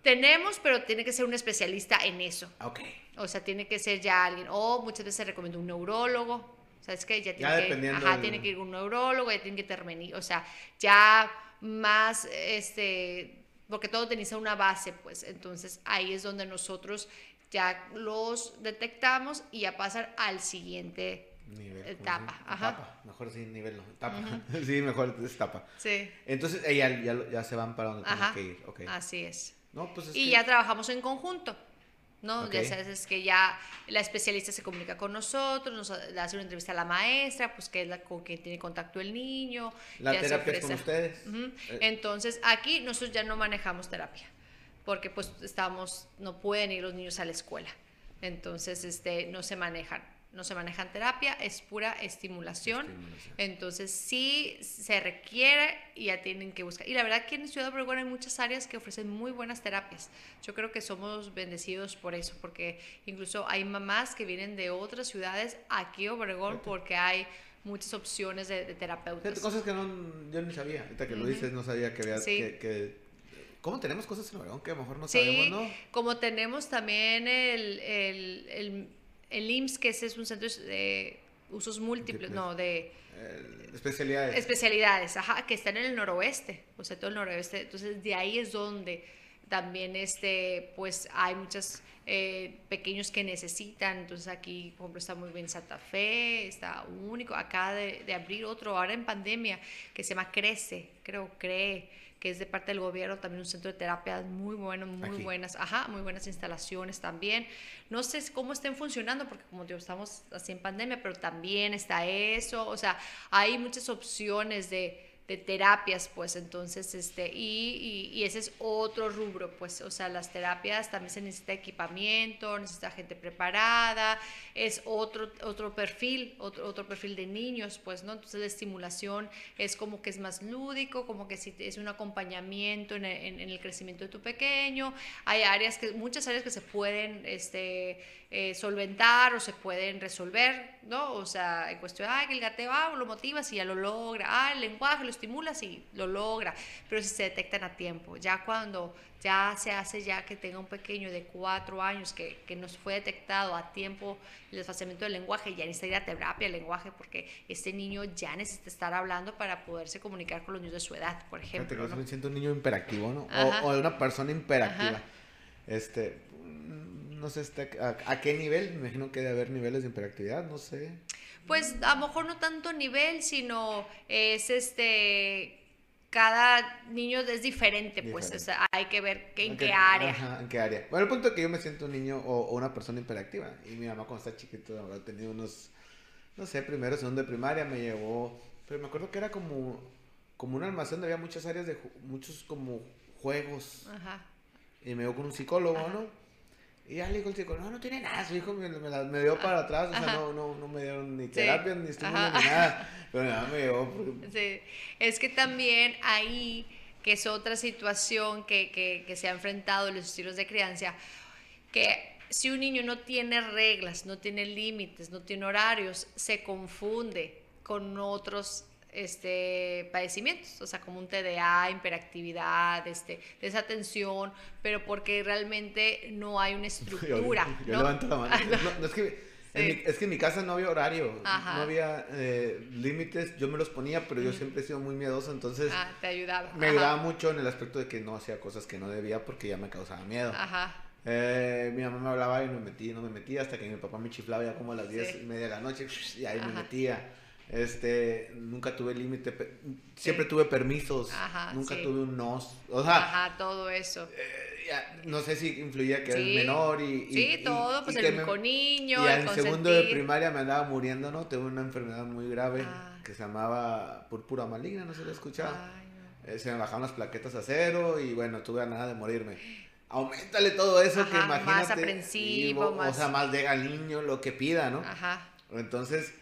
Tenemos, pero tiene que ser un especialista en eso. Okay. O sea, tiene que ser ya alguien, o muchas veces se recomienda un neurólogo. ¿Sabes qué? Ya tiene, que, ajá, tiene que ir un neurólogo, ya tiene que terminar, o sea, ya más, este, porque todo tiene una base, pues entonces ahí es donde nosotros ya los detectamos y ya pasan al siguiente nivel, etapa. Ajá. Mejor sí, nivel no, etapa. sí, mejor es etapa. Sí. Entonces ya, ya, ya, se van para donde tienen que ir. Okay. Así es. No, pues es y ya trabajamos en conjunto. ¿No? Ya sabes, es que ya la especialista se comunica con nosotros, nos hace una entrevista a la maestra, pues que es la con quien tiene contacto el niño. La terapia es con ustedes. Eh. Entonces, aquí nosotros ya no manejamos terapia, porque pues estamos, no pueden ir los niños a la escuela. Entonces, este, no se manejan no se maneja en terapia, es pura estimulación. Entonces sí se requiere y ya tienen que buscar. Y la verdad que en Ciudad Obregón hay muchas áreas que ofrecen muy buenas terapias. Yo creo que somos bendecidos por eso, porque incluso hay mamás que vienen de otras ciudades aquí a Obregón porque hay muchas opciones de, terapeutas. Cosas que no, yo ni sabía, ahorita que lo dices, no sabía que había... Que, ¿Cómo tenemos cosas en Obregón que a lo mejor no sabemos, no? como tenemos también el, el el IMSS, que ese es un centro de usos múltiples, no, de... Eh, especialidades. Especialidades, ajá, que están en el noroeste, o sea, todo el noroeste. Entonces, de ahí es donde también, este, pues, hay muchos eh, pequeños que necesitan. Entonces, aquí, por ejemplo, está muy bien Santa Fe, está único. Acá de, de abrir otro, ahora en pandemia, que se llama Crece, creo, Cree que es de parte del gobierno, también un centro de terapia muy bueno, muy buenas, ajá, muy buenas instalaciones también. No sé cómo estén funcionando, porque como digo, estamos así en pandemia, pero también está eso, o sea, hay muchas opciones de de terapias, pues entonces, este, y, y, ese es otro rubro, pues, o sea, las terapias también se necesita equipamiento, necesita gente preparada, es otro, otro perfil, otro, otro perfil de niños, pues, ¿no? Entonces la estimulación es como que es más lúdico, como que es un acompañamiento en el, en el crecimiento de tu pequeño, hay áreas que, muchas áreas que se pueden, este, eh, solventar o se pueden resolver, ¿no? O sea, en cuestión, ah, que el gateo, ah, lo motivas y ya lo logra, ah, el lenguaje lo estimulas y lo logra, pero si se detectan a tiempo, ya cuando ya se hace ya que tenga un pequeño de cuatro años que, que nos fue detectado a tiempo el desfacimiento del lenguaje, ya necesita ir a terapia el lenguaje porque este niño ya necesita estar hablando para poderse comunicar con los niños de su edad, por ejemplo. ¿no? Me siento un niño imperactivo, ¿no? O, o, una persona imperactiva. Este, no sé este, a, qué nivel, me imagino que debe haber niveles de hiperactividad, no sé. Pues a lo mejor no tanto nivel, sino es este cada niño es diferente, pues hay que ver en qué área. en qué área. Bueno, el punto es que yo me siento un niño o, una persona hiperactiva y mi mamá cuando está chiquito habrá tenido unos, no sé, primero, segundo de primaria me llevó, pero me acuerdo que era como, como un almacén donde había muchas áreas de, muchos como juegos. Ajá. Y me llevó con un psicólogo, ¿no? Y ya le dijo el psicólogo, no, no tiene nada, su hijo me, me, dio para atrás, o sea, no, no, no me dieron ni terapia, ni estímulo, ni nada, pero nada me dio. Sí, es que también ahí, que es otra situación que, que, que se ha enfrentado los estilos de crianza, que si un niño no tiene reglas, no tiene límites, no tiene horarios, se confunde con otros este, padecimientos, o sea, como un TDA, hiperactividad, este, desatención, pero porque realmente no hay una estructura. Yo, levanto la mano. no, es que es que en mi casa no había horario, no había eh, límites, yo me los ponía, pero yo siempre he sido muy miedoso, entonces ah, te ayudaba. me ayudaba mucho en el aspecto de que no hacía cosas que no debía porque ya me causaba miedo. Ajá. Eh, mi mamá me hablaba y no me metía, no me metía, hasta que mi papá me chiflaba ya como a las 10 y media de la noche y ahí me metía. Este, nunca tuve límite, siempre tuve permisos, nunca tuve un no. O sea, Ajá, todo eso. Eh, no sé si influía que sí. menor y, Sí, todo, pues el único niño. Y en segundo de primaria me andaba muriendo, ¿no? Tuve una enfermedad muy grave ah. que se llamaba púrpura maligna, no se lo escuchaba. Eh, se me bajaron las plaquetas a cero y bueno, tuve a nada de morirme. Aumentale todo eso que imagínate. Más aprensivo, más... O sea, más de al niño lo que pida, ¿no? Ajá. Entonces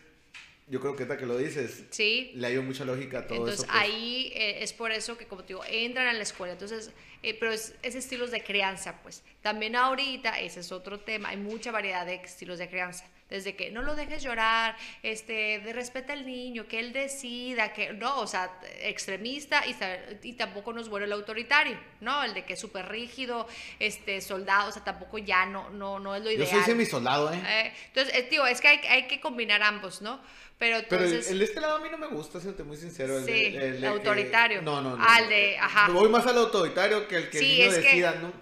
yo creo que esta que lo dices, sí. le dio mucha lógica a todo Entonces, eso. Entonces pues. ahí eh, es por eso que, como te digo, entran a la escuela. Entonces, eh, pero es, estilos de crianza, pues. También ahorita, ese es otro tema, hay mucha variedad de estilos de crianza. Desde que no lo dejes llorar, este, de respeta al niño, que él decida, que no, o sea, extremista y, y tampoco nos vuelve el autoritario, ¿no? El de que es súper rígido, este, soldado, o sea, tampoco ya no, no, no es lo ideal. Yo soy semi soldado, ¿eh? eh entonces, tío, es que hay, hay que combinar ambos, ¿no? Pero, entonces, el, de este lado a mí no me gusta, siéntate muy sincero. El, sí, el, autoritario. no, no, no. Al de, ajá. Voy más al autoritario que el que el niño decida, ¿no?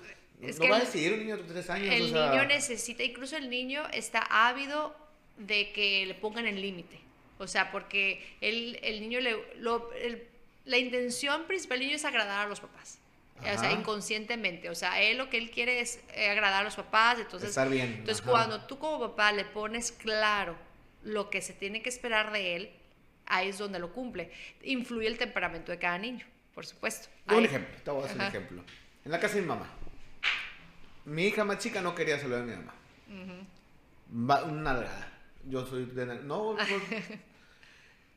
No va a decidir un niño de tres años. El niño necesita, incluso el niño está ávido de que le pongan el límite. O sea, porque el, el niño, le, lo, la intención principal del niño es agradar a los papás. O sea, inconscientemente. O sea, él lo que él quiere es eh, agradar a los papás. Entonces, Estar bien. Entonces, cuando tú como papá le pones claro lo que se tiene que esperar de él, ahí es donde lo cumple. Influye el temperamento de cada niño, por supuesto. Un ejemplo, te voy a hacer un ejemplo. En la casa de mi mamá, mi hija más chica no quería saludar a mi mamá. Una dragada. Yo soy de... No,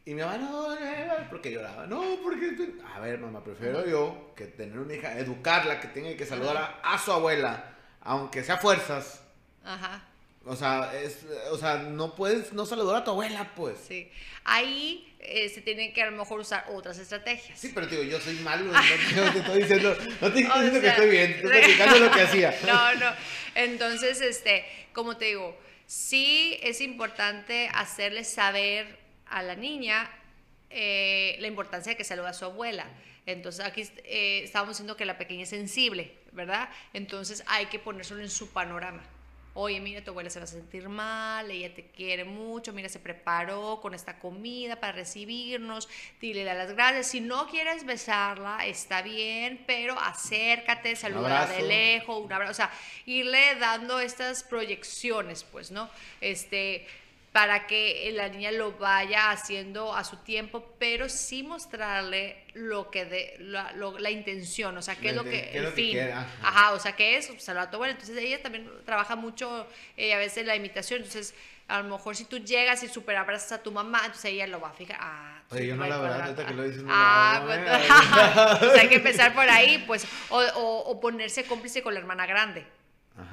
Y mi mamá, no, no, porque lloraba. No, porque... A ver, mamá, prefiero yo que tener una hija, educarla, que tenga que saludar a, a, su abuela, aunque sea fuerzas. Ajá. O sea, es, o sea, no puedes no saludar a tu abuela, pues. Sí. Ahí eh, se tienen que a lo mejor usar otras estrategias. Sí, pero digo, yo soy malo, no, te estoy diciendo, no te estoy diciendo que estoy bien, estoy platicando lo que hacía. No, no. Entonces, este, como te digo, sí es importante hacerle saber a la niña eh, la importancia de que saluda a su abuela. Entonces aquí eh, estábamos diciendo que la pequeña es sensible, ¿verdad? Entonces hay que ponérselo en su panorama oye, mira, tu abuela se va a sentir mal, ella te quiere mucho, mira, se preparó con esta comida para recibirnos, dile las gracias. Si no quieres besarla, está bien, pero acércate, saluda de lejos, un abrazo, o sea, irle dando estas proyecciones, pues, ¿no? Este para que la niña lo vaya haciendo a su tiempo, pero sí mostrarle lo que de la, intención, o sea, qué es lo que el fin. Ajá. o sea, qué es salvar a tu abuela. Entonces ella también trabaja mucho eh, a veces la imitación, entonces a lo mejor si tú llegas y super abrazas a tu mamá, entonces ella lo va a fijar. Ah, Oye, yo no la verdad, ahorita que lo dices, no ah, pues, pues, hay que empezar por ahí, pues, o, o ponerse cómplice con la hermana grande.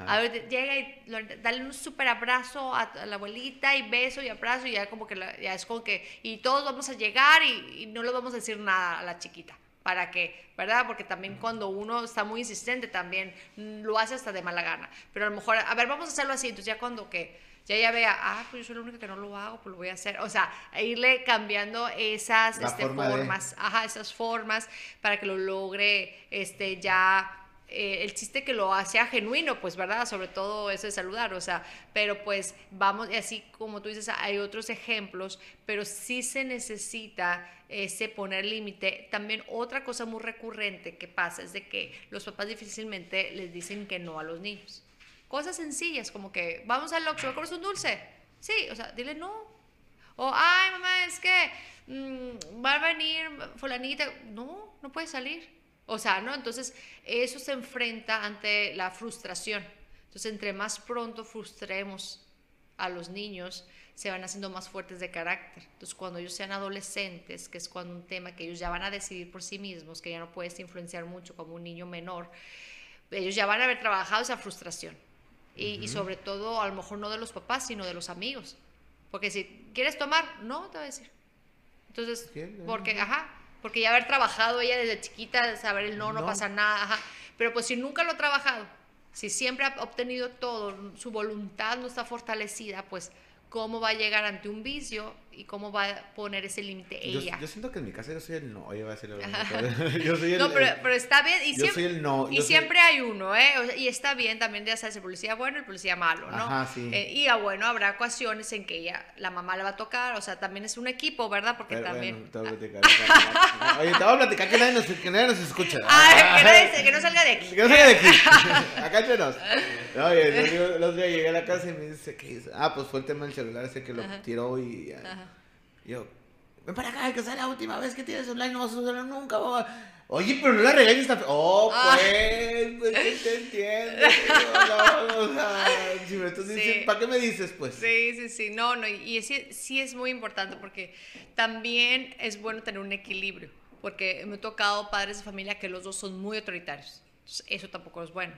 A ver, llega y dale un súper abrazo a, la abuelita y beso y abrazo y ya como que ya es como que, y todos vamos a llegar y, no le vamos a decir nada a la chiquita. ¿Para qué? ¿Verdad? Porque también cuando uno está muy insistente también lo hace hasta de mala gana. Pero a lo mejor, a ver, vamos a hacerlo así. Entonces ya cuando que ya ella vea, ah, pues yo soy la única que no lo hago, pues lo voy a hacer. O sea, irle cambiando esas este, formas, ajá, esas formas para que lo logre este, ya eh, el chiste que lo hacía genuino, pues, ¿verdad? Sobre todo eso de saludar, o sea, pero pues vamos, y así como tú dices, hay otros ejemplos, pero sí se necesita ese poner límite. También otra cosa muy recurrente que pasa es de que los papás difícilmente les dicen que no a los niños. Cosas sencillas, como que, vamos al Oxxo, ¿me un dulce? Sí, o sea, dile no. O, ay, mamá, es que mm, va a venir fulanita. No, no puede salir o sea, ¿no? Entonces, eso se enfrenta ante la frustración. Entonces, entre más pronto frustremos a los niños, se van haciendo más fuertes de carácter. Entonces, cuando ellos sean adolescentes, que es cuando un tema que ellos ya van a decidir por sí mismos, que ya no puedes influenciar mucho como un niño menor, ellos ya van a haber trabajado esa frustración. Y, y, sobre todo, a lo mejor no de los papás, sino de los amigos. Porque si quieres tomar, no, te voy a decir. Entonces, porque, ajá, porque ya haber trabajado ella desde chiquita, saber el no, no, pasa nada, pero pues si nunca lo ha trabajado, si siempre ha obtenido todo, su voluntad no está fortalecida, pues cómo va a llegar ante un vicio y cómo va a poner ese límite ella. Yo, siento que en mi casa yo soy el no, oye, va a yo soy el No, pero, pero está bien. Y yo siempre, soy el no. Y siempre hay uno, ¿eh? y está bien también, sabes, el policía bueno y el policía malo, ¿no? Ajá, sí. Eh, y ah, bueno, habrá ocasiones en que ella, la mamá le va a tocar, o sea, también es un equipo, ¿verdad? Porque también... te voy a platicar. oye, te voy a platicar que nadie nos, que nadie nos escucha. Ay, que, nadie, que no salga de aquí. Que no salga de aquí. Acá entre nos. No, oye, los días llegué a la casa y me dice, ¿qué? Ah, pues fue el tema del celular ese que lo tiró y... Ajá. Yo, ven para acá, que sea la última vez que tienes online, no vas a usarlo nunca, mamá. Oye, pero no la regañes esta... Oh, ah. pues, pues, ¿qué te entiendo? No, o sea, si me estás diciendo, ¿para qué me dices, pues? Sí, sí, sí, no, no, y, y sí, sí es muy importante porque también es bueno tener un equilibrio, porque me he tocado padres de familia que los dos son muy autoritarios, eso tampoco es bueno,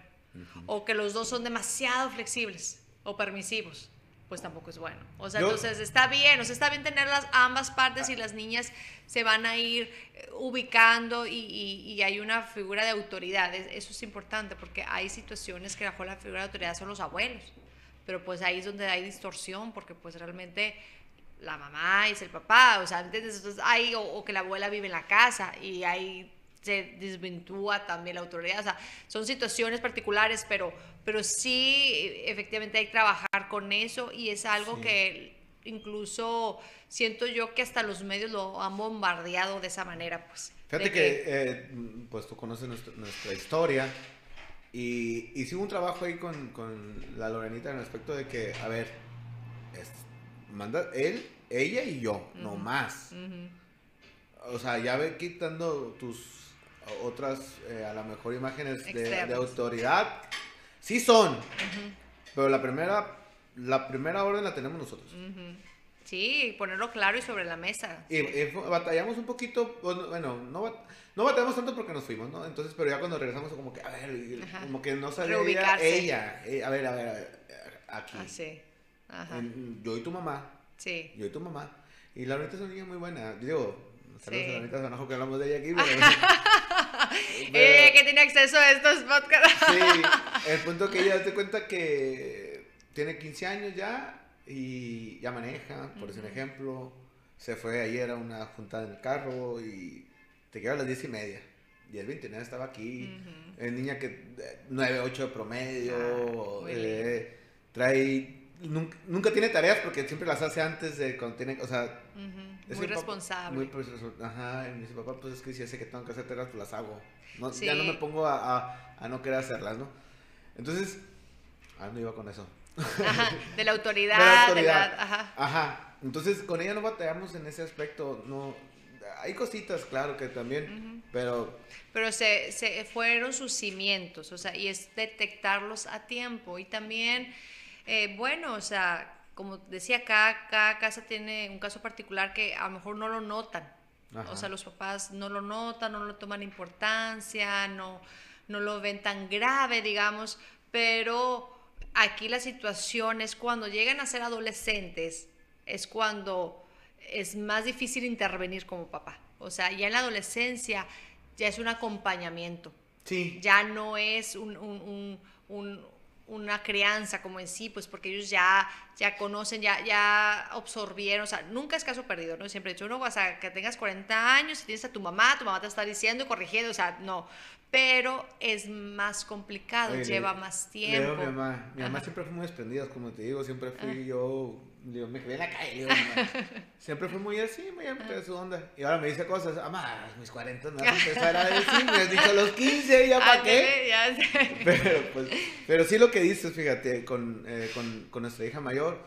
o que los dos son demasiado flexibles o permisivos pues tampoco es bueno. O sea, entonces está bien, o sea, está bien tener las ambas partes y las niñas se van a ir eh, ubicando y, y, hay una figura de autoridad. Eso es importante porque hay situaciones que bajo la figura de autoridad son los abuelos, pero pues ahí es donde hay distorsión porque pues realmente la mamá es el papá, o sea, Entonces hay, o que la abuela vive en la casa y hay se desventúa también la autoridad. O sea, son situaciones particulares, pero, pero sí, efectivamente hay que trabajar con eso y es algo que incluso siento yo que hasta los medios lo han bombardeado de esa manera, pues. Fíjate que, eh, pues tú conoces nuestra, historia y hicimos un trabajo ahí con, con, la Lorenita en el aspecto de que, a ver, manda él, ella y yo, no más. O sea, ya ve quitando tus otras, eh, a lo mejor imágenes de, autoridad. Sí son, pero la primera, la primera orden la tenemos nosotros. Sí, ponerlo claro y sobre la mesa. Y, batallamos un poquito, bueno, no, no batallamos tanto porque nos fuimos, ¿no? Entonces, pero ya cuando regresamos como que, a ver, como que no sabía ella, eh, a ver, a ver, a ver, aquí. Ah, sí. Ajá. yo y tu mamá. Sí. Yo y tu mamá. Y la verdad es una niña muy buena. Digo, saludos sí. a la Sanajo que hablamos de ella aquí. Eh, que tiene acceso a estos podcasts. sí, el punto que ella se cuenta que tiene 15 años ya y ya maneja, por decir un ejemplo. Se fue ayer a una juntada en el carro y te queda a las 10 y media. 10, 29 estaba aquí. Es niña que 9, 8 de promedio. Ah, eh, trae. Nunca, tiene tareas porque siempre las hace antes de cuando tiene. O sea, muy responsable. muy Ajá, y me dice, papá, pues es que si ya sé que tengo que hacer tareas, pues las hago. No, Ya no me pongo a, a, no querer hacerlas, ¿no? Entonces, ah, no iba con eso. Ajá, de la autoridad. De la ajá. Ajá. Entonces, con ella no batallamos en ese aspecto, no... Hay cositas, claro, que también, pero... Pero se, se fueron sus cimientos, o sea, y es detectarlos a tiempo. Y también, eh, bueno, o sea, como decía, cada, cada casa tiene un caso particular que a lo mejor no lo notan. O sea, los papás no lo notan, no lo toman importancia, no, no lo ven tan grave, digamos, pero aquí la situación es cuando llegan a ser adolescentes, es cuando es más difícil intervenir como papá. O sea, ya en la adolescencia ya es un acompañamiento. Sí. Ya no es un, un, un una crianza como en sí, pues porque ellos ya, ya conocen, ya, ya absorbieron, o sea, nunca es caso perdido, ¿no? Siempre he dicho, no, o sea, que tengas 40 años y tienes a tu mamá, tu mamá te está diciendo y corrigiendo, o sea, no, pero es más complicado, lleva más tiempo. mi mamá, mi mamá siempre fue muy desprendida, como te digo, siempre fui ah. yo Digo, me quedé en la calle. Siempre fue muy así, muy de su onda. Y ahora me dice cosas, mamá, mis 40 me vas a empezar a decir, me has dicho los 15, ¿ya para qué? Ya sé. Pero, pues, pero sí lo que dices, fíjate, con, eh, con, con nuestra hija mayor,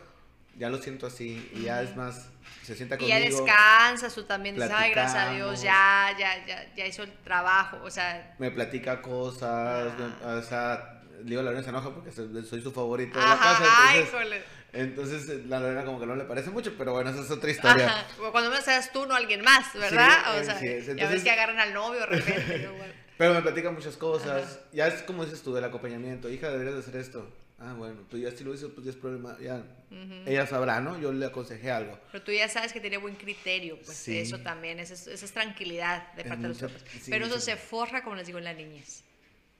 ya lo siento así, y ya es más, se sienta conmigo. Y ya descansa, tú también dices, ay, gracias a Dios, ya, ya, ya, ya hizo el trabajo, o sea. Me platica cosas, o sea, digo, la verdad se enoja porque soy su favorito de la casa. Entonces, ay, entonces, eh, la Lorena como que no le parece mucho, pero bueno, esa es otra historia. Ajá. Cuando me seas tú, no alguien más, ¿verdad? o sea, ya ves que agarran al novio de repente. pero me platican muchas cosas. Ya es como dices tú, del acompañamiento. Hija, deberías de hacer esto. Ah, bueno, pues ya si lo hizo, pues ya es problema. Ya, ella sabrá, ¿no? Yo le aconsejé algo. Pero tú ya sabes que tiene buen criterio, pues eso también, esa es, tranquilidad de parte de los otros. pero eso se forra, como les digo, en la niñez.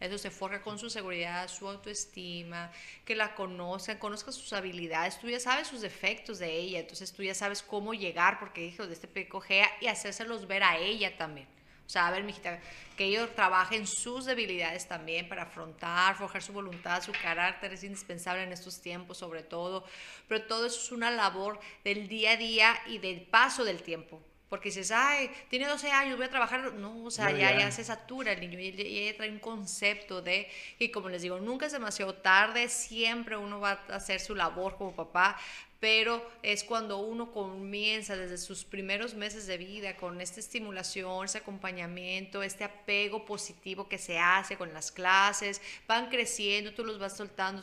Eso se forja con su seguridad, su autoestima, que la conozcan, conozca sus habilidades. Tú ya sabes sus defectos de ella, entonces tú ya sabes cómo llegar, porque hijo de este pecojea, y hacérselos ver a ella también. O sea, a ver, mijita, que ellos trabajen sus debilidades también para afrontar, forjar su voluntad, su carácter, es indispensable en estos tiempos sobre todo. Pero todo eso es una labor del día a día y del paso del tiempo. Porque dices, ay, tiene 12 años, voy a trabajar. No, o sea, ya, ya. se satura el niño y ella trae un concepto de, y como les digo, nunca es demasiado tarde, siempre uno va a hacer su labor como papá, pero es cuando uno comienza desde sus primeros meses de vida con esta estimulación, ese acompañamiento, este apego positivo que se hace con las clases, van creciendo, tú los vas soltando,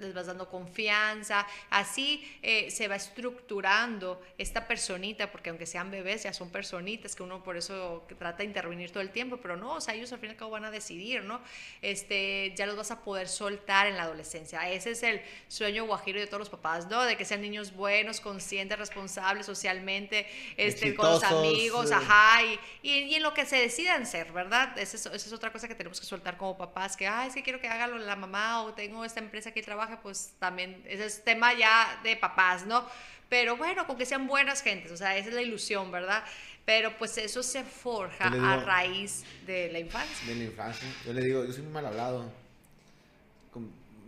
les vas dando confianza, así eh, se va estructurando esta personita, porque aunque sean bebés, ya son personitas, que uno por eso trata de intervenir todo el tiempo, pero no, o sea, ellos al fin y al cabo van a decidir, ¿no? Este, ya los vas a poder soltar en la adolescencia. Ese es el sueño guajiro de todos los papás, ¿no? De que sean niños buenos, conscientes, responsables socialmente, este, con los amigos, ajá, y, y, en lo que se decidan ser, ¿verdad? Esa es, esa es, otra cosa que tenemos que soltar como papás, que, ay, es que quiero que haga la mamá o tengo esta empresa que trabaja, pues también, ese es tema ya de papás, ¿no? Pero bueno, con que sean buenas gentes, o sea, esa es la ilusión, ¿verdad? Pero pues eso se forja a raíz de la infancia. De la infancia. Yo le digo, yo soy muy mal hablado.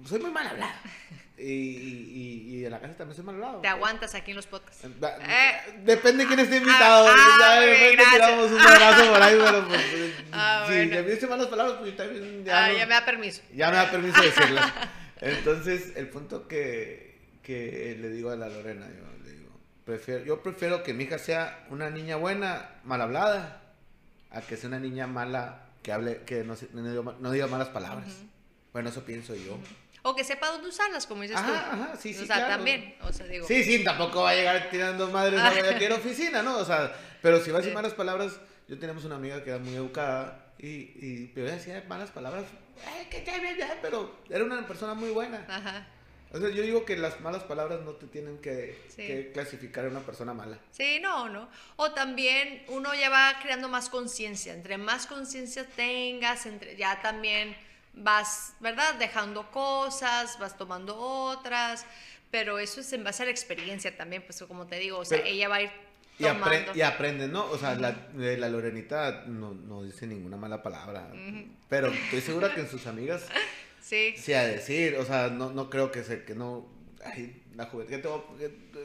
Soy muy mal hablado. Y, y, y, en la casa también soy mal hablado. Te aguantas aquí en los podcasts. Eh, depende de quién esté invitado. Ah, ah, de repente tiramos un abrazo por ahí, pero pues, ah, si bueno. me dice malas palabras, pues también ya, ah, ya me da permiso. Ya me da permiso decirlas. Entonces, el punto que, que le digo a la Lorena, yo le digo, prefiero, yo prefiero que mi hija sea una niña buena, mal hablada, a que sea una niña mala que hable, que no, no, diga, malas palabras. Bueno, eso pienso yo. O que sepa dónde usarlas, como dices tú. Ajá, sí, sí. O sea, también. O sea, digo. Sí, sí, tampoco va a llegar tirando madres a cualquier oficina, ¿no? O sea, pero si va a decir malas palabras, yo tenemos una amiga que era muy educada y, y pero ella decía malas palabras, Ay, que pero era una persona muy buena. Ajá. O sea, yo digo que las malas palabras no te tienen que, que clasificar a una persona mala. Sí, no, no. O también uno ya va creando más conciencia. Entre más conciencia tengas, entre, ya también vas, ¿verdad? Dejando cosas, vas tomando otras, pero eso es en base a la experiencia también, pues como te digo, o sea, ella va a ir tomando. Y, aprende, ¿no? O sea, la, la, Lorenita no, no, dice ninguna mala palabra, pero estoy segura que en sus amigas... Sí. Sí, a decir, o sea, no, no creo que se, que no, ay, la juventud,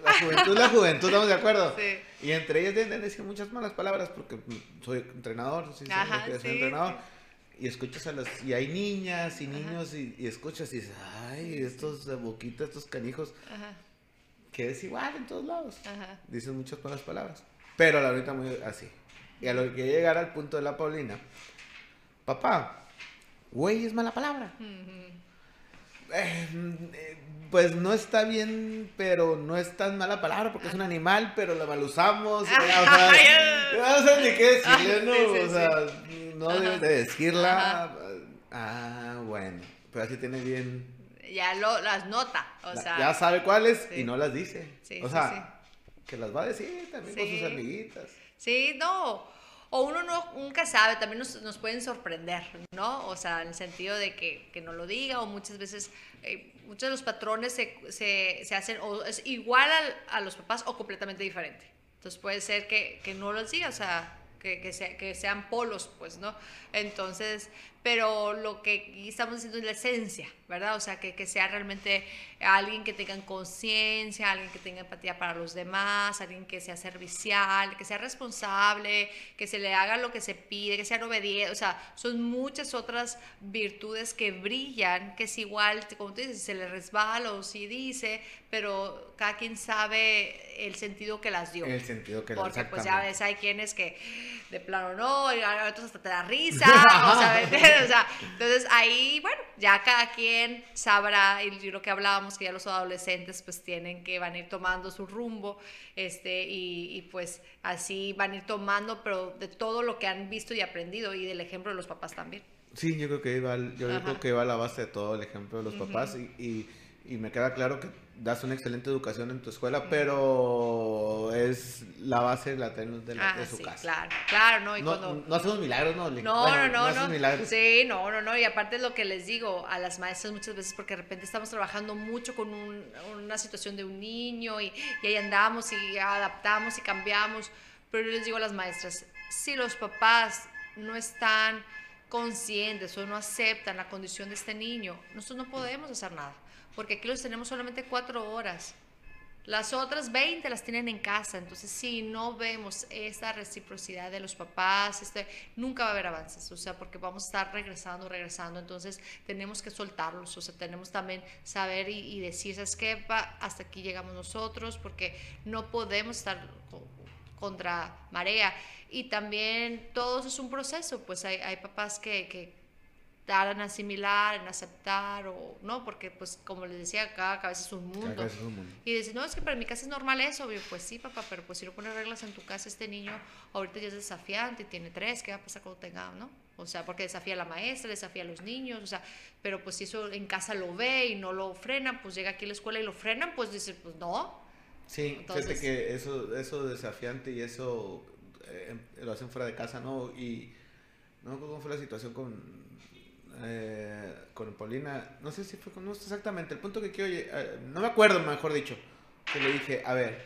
la juventud, la juventud, estamos de acuerdo. Sí. Y entre ellas deben decir muchas malas palabras porque soy entrenador, sí, Ajá, soy entrenador y escuchas a las y hay niñas y niños y, escuchas y dices ay estos de boquita estos canijos que es igual en todos lados. Dicen muchas malas palabras pero la ahorita muy así. Y a lo que llegar al punto de la Paulina papá güey es mala palabra eh, pues no está bien, pero no es tan mala palabra porque es un animal, pero la mal usamos. o sea, no sé ni qué decirle, ¿no? o sea, no debes de decirla. Ah, bueno, pero así tiene bien. Ya lo, las nota, o sea. Ya sabe cuáles y no las dice. o sea, que las va a decir también con sus amiguitas. Sí, no o uno no, nunca sabe, también nos, nos, pueden sorprender, ¿no? O sea, en el sentido de que, que no lo diga, o muchas veces, eh, muchos de los patrones se, se, se hacen o es igual a, a, los papás o completamente diferente. Entonces puede ser que, que no los diga, o sea, que, que, que, sean polos, pues, ¿no? Entonces, pero lo que estamos diciendo es la esencia, ¿verdad? O sea, que, que sea realmente alguien que tenga conciencia, alguien que tenga empatía para los demás, alguien que sea servicial, que sea responsable, que se le haga lo que se pide, que sea obediente, o sea, son muchas otras virtudes que brillan, que es igual, como tú dices, se le resbala o si dice, pero cada quien sabe el sentido que las dio. El sentido que las Porque pues ya ves, hay quienes que de plano no, y a otros hasta te da risa, o sea, o sea, entonces ahí, bueno, ya cada quien sabrá, y lo que hablábamos, que ya los adolescentes pues tienen que van a ir tomando su rumbo, este, y, y, pues así van a ir tomando, pero de todo lo que han visto y aprendido, y del ejemplo de los papás también. Sí, yo creo que va, yo creo que va a la base de todo el ejemplo de los papás, y, y, y me queda claro que das una excelente educación en tu escuela, pero es la base la de, de, ah, su sí, casa. Claro, claro, ¿no? Y no, cuando... no hacemos milagros, ¿no? No, no, no, no, no. Sí, no, no, no. Y aparte lo que les digo a las maestras muchas veces, porque de repente estamos trabajando mucho con un, una situación de un niño y, y ahí andamos y adaptamos y cambiamos, pero yo les digo a las maestras, si los papás no están conscientes o no aceptan la condición de este niño, nosotros no podemos hacer nada, porque aquí los tenemos solamente cuatro horas. Las otras 20 las tienen en casa, entonces si no vemos esta reciprocidad de los papás, este, nunca va a haber avances, o sea, porque vamos a estar regresando, regresando, entonces tenemos que soltarlos, o sea, tenemos también saber y, y decir, ¿sabes qué? Hasta aquí llegamos nosotros, porque no podemos estar contra marea. Y también todo es un proceso, pues hay, hay papás que, que tardan en asimilar, en aceptar, o no, porque pues como les decía, cada cabeza es un mundo. Es un mundo. Y dicen, no, es que para mi casa es normal eso, obvio, pues sí, papá, pero pues si no pones reglas en tu casa, este niño ahorita ya es desafiante, tiene tres, ¿qué va a pasar cuando tenga, no? O sea, porque desafía a la maestra, desafía a los niños, o sea, pero pues si eso en casa lo ve y no lo frenan, pues llega aquí a la escuela y lo frenan, pues dice, pues no. Sí, Entonces, fíjate que eso, eso desafiante y eso eh, lo hacen fuera de casa, ¿no? Y no cómo fue la situación con, eh, con Paulina, no sé si fue con, no sé exactamente, el punto que quiero, eh, no me acuerdo, mejor dicho, que le dije, a ver,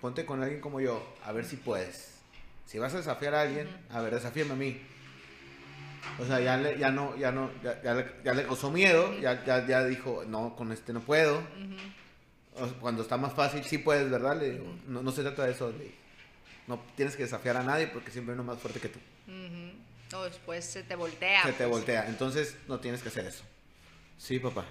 ponte con alguien como yo, a ver si puedes. Si vas a desafiar a alguien, a ver, desafíame a mí. O sea, ya, le, ya no, ya no, ya, ya, le, ya le causó miedo, ya, ya, ya dijo, no, con este no puedo. Cuando está más fácil, sí puedes, ¿verdad? Le digo, no, no se trata de eso, no tienes que desafiar a nadie porque siempre hay uno más fuerte que tú. O después se te voltea. Se te pues. voltea, entonces no tienes que hacer eso. Sí, papá.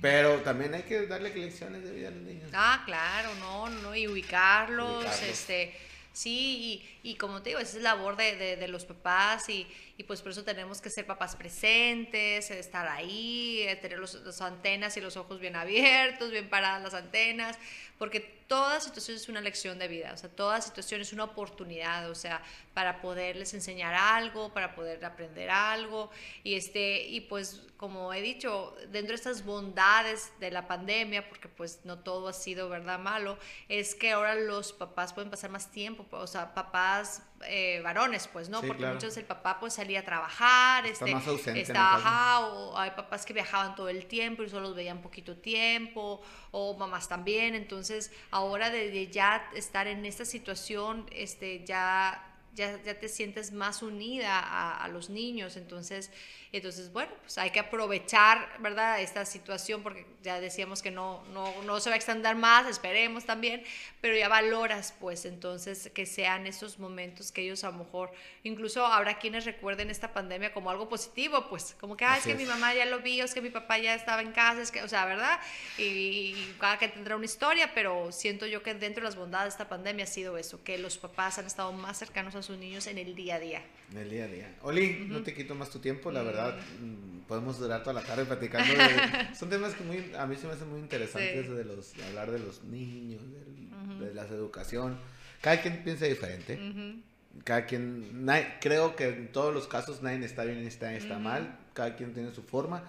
Pero también hay que darle lecciones de vida a los niños. Ah, claro, no, no, y ubicarlos, ubicarlos. este, sí, y, y, como te digo, esa es labor de, de, de los papás y, y, pues por eso tenemos que ser papás presentes, estar ahí, eh, tener los, las antenas y los ojos bien abiertos, bien paradas las antenas, porque toda situación es una lección de vida, o sea, toda situación es una oportunidad, o sea, para poderles enseñar algo, para poder aprender algo, y este, y pues como he dicho, dentro de estas bondades de la pandemia, porque pues no todo ha sido verdad malo, es que ahora los papás pueden pasar más tiempo, o sea, papás eh, varones, pues, ¿no? Sí, porque claro. muchos el papá pues salía a trabajar, Está este, más ausente en estaba, ajá, o hay papás que viajaban todo el tiempo y solo los veían poquito tiempo, o mamás también, entonces ahora de ya estar en esta situación, este, ya, ya, ya te sientes más unida a, a los niños, entonces entonces, bueno, pues hay que aprovechar, ¿verdad?, esta situación, porque ya decíamos que no, no, no se va a extender más, esperemos también, pero ya valoras, pues, entonces, que sean esos momentos que ellos a lo mejor, incluso habrá quienes recuerden esta pandemia como algo positivo, pues, como que, ah, es que es. mi mamá ya lo vi, o es que mi papá ya estaba en casa, es que, o sea, ¿verdad? Y, y cada que tendrá una historia, pero siento yo que dentro de las bondades de esta pandemia ha sido eso, que los papás han estado más cercanos a sus niños en el día a día. En el día a día. Oli, uh -huh. no te quito más tu tiempo, la verdad, mm, podemos durar toda la tarde platicando. De, son temas que muy, a mí se me hacen muy interesantes sí. de, los, de hablar de los niños, de, uh -huh. de la educación. Cada quien piensa diferente. Uh -huh. Cada quien, nadie, creo que en todos los casos nadie está bien, está, está mal. Cada quien tiene su forma.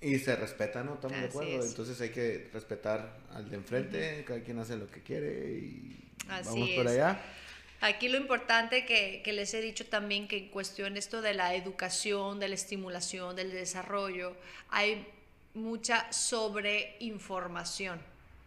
Y se respeta, ¿no? Estamos Así de acuerdo. es. Entonces hay que respetar al de enfrente. Cada quien hace lo que quiere y Así vamos es. por allá. Aquí lo importante que, les he dicho también que en cuestión esto de la educación, de la estimulación, del desarrollo, hay mucha sobreinformación,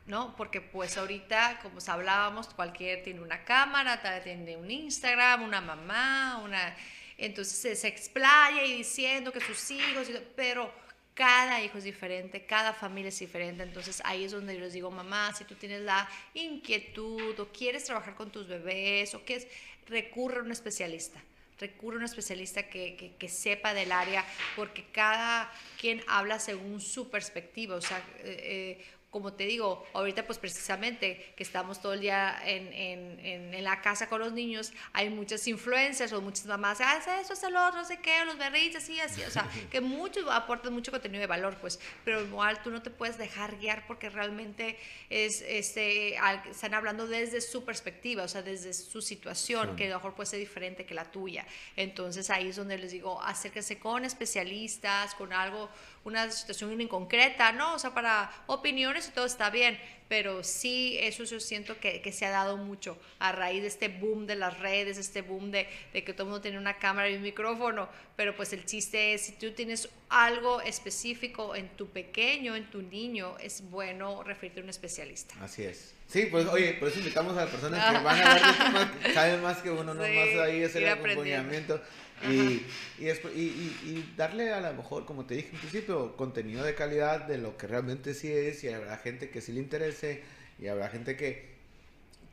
¿no? Porque pues ahorita, como hablábamos, cualquier tiene una cámara, tiene un Instagram, una mamá, una... Entonces se explaya y diciendo que sus hijos, pero cada hijo es diferente, cada familia es diferente, entonces ahí es donde yo les digo, mamá, si tú tienes la inquietud o quieres trabajar con tus bebés o qué es, recurre a un especialista, recurre a un especialista que, que, sepa del área, porque cada quien habla según su perspectiva, o sea, eh, como te digo, ahorita pues precisamente que estamos todo el día en, en, en, la casa con los niños, hay muchas influencias o muchas mamás, ah, eso es el otro, no sé qué, los berritos, así, así, o sea, que muchos aportan mucho contenido de valor, pues, pero igual tú no te puedes dejar guiar porque realmente es, este, están hablando desde su perspectiva, o sea, desde su situación, que a lo mejor puede ser diferente que la tuya. Entonces ahí es donde les digo, acérquense con especialistas, con algo una situación inconcreta, ¿no? O sea, para opiniones y todo está bien, pero sí, eso yo siento que, que, se ha dado mucho a raíz de este boom de las redes, este boom de, de, que todo el mundo tiene una cámara y un micrófono, pero pues el chiste es, si tú tienes algo específico en tu pequeño, en tu niño, es bueno referirte a un especialista. Así es. Sí, pues oye, por eso invitamos a las personas que van a ver más, saben más que uno, no más ahí es el acompañamiento. Y, y, y, darle a lo mejor, como te dije en principio, contenido de calidad de lo que realmente sí es y habrá gente que sí le interese y habrá gente que,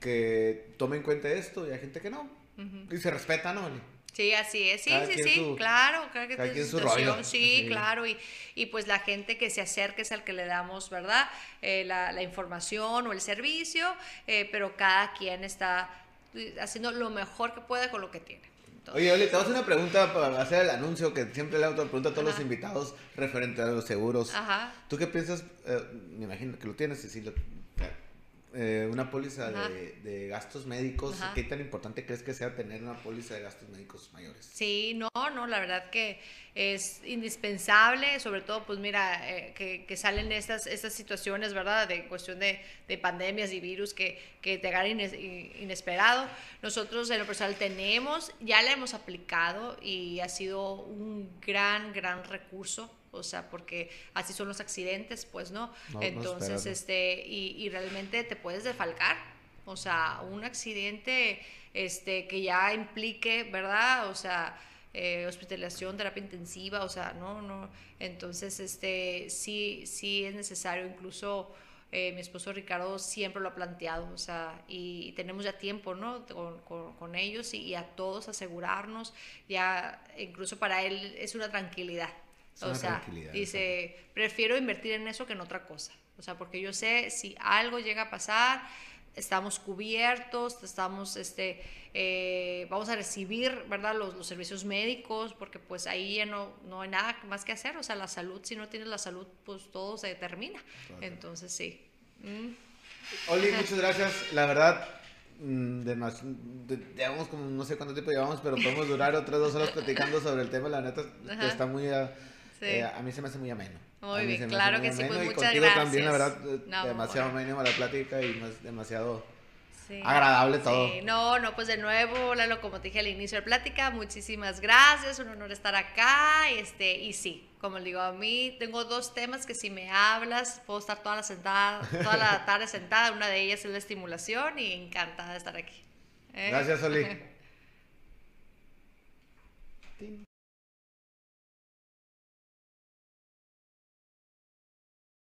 que tome en cuenta esto y hay gente que no. Y se respeta, ¿no? Sí, así es, sí, sí, sí, claro, claro que tiene su situación, sí, claro, y, y, pues la gente que se acerque es al que le damos, ¿verdad? Eh, la, la, información o el servicio, eh, pero cada quien está haciendo lo mejor que puede con lo que tiene. Oye, Oli, te voy a una pregunta para hacer el anuncio que siempre le hago pregunta a todos los invitados referente a los seguros. Ajá. ¿Tú qué piensas? Eh, me imagino que lo tienes, Cecilia. Eh, una póliza de, de, gastos médicos. ¿Qué tan importante crees que sea tener una póliza de gastos médicos mayores? Sí, no, no, la verdad que es indispensable, sobre todo, pues mira, eh, que, que, salen estas, estas situaciones, ¿verdad? De cuestión de, de pandemias y virus que, que te agarran inesperado. Nosotros en lo personal tenemos, ya la hemos aplicado y ha sido un gran, gran recurso o sea, porque así son los accidentes, pues, ¿no? Entonces, este, y, realmente te puedes defalcar, o sea, un accidente, este, que ya implique, ¿verdad? O sea, eh, hospitalización, terapia intensiva, o sea, no, no, entonces, este, sí, sí es necesario, incluso... Eh, mi esposo Ricardo siempre lo ha planteado, o sea, y, tenemos ya tiempo, ¿no? Con, con, ellos y, y, a todos asegurarnos, ya incluso para él es una tranquilidad, o sea, dice, prefiero invertir en eso que en otra cosa. O sea, porque yo sé si algo llega a pasar, estamos cubiertos, estamos, este, eh, vamos a recibir, ¿verdad? Los, los, servicios médicos, porque pues ahí ya no, no hay nada más que hacer. O sea, la salud, si no tienes la salud, pues todo se determina. Entonces, sí. Mm. Oli, muchas gracias. La verdad, mm, llevamos como no sé cuánto tiempo llevamos, pero podemos durar otras dos horas platicando sobre el tema. La neta, está muy... Eh, a mí se me hace muy ameno. Muy bien, claro que sí, pues y muchas gracias. también, la verdad, demasiado ameno la plática y demasiado agradable todo. Sí. No, no, pues de nuevo, Lalo, como te dije al inicio de la plática, muchísimas gracias, un honor estar acá, este, y sí, como le digo a mí, tengo dos temas que si me hablas, puedo estar toda la, sentada, toda la tarde sentada, una de ellas es la estimulación y encantada de estar aquí. ¿Eh? Gracias, Oli.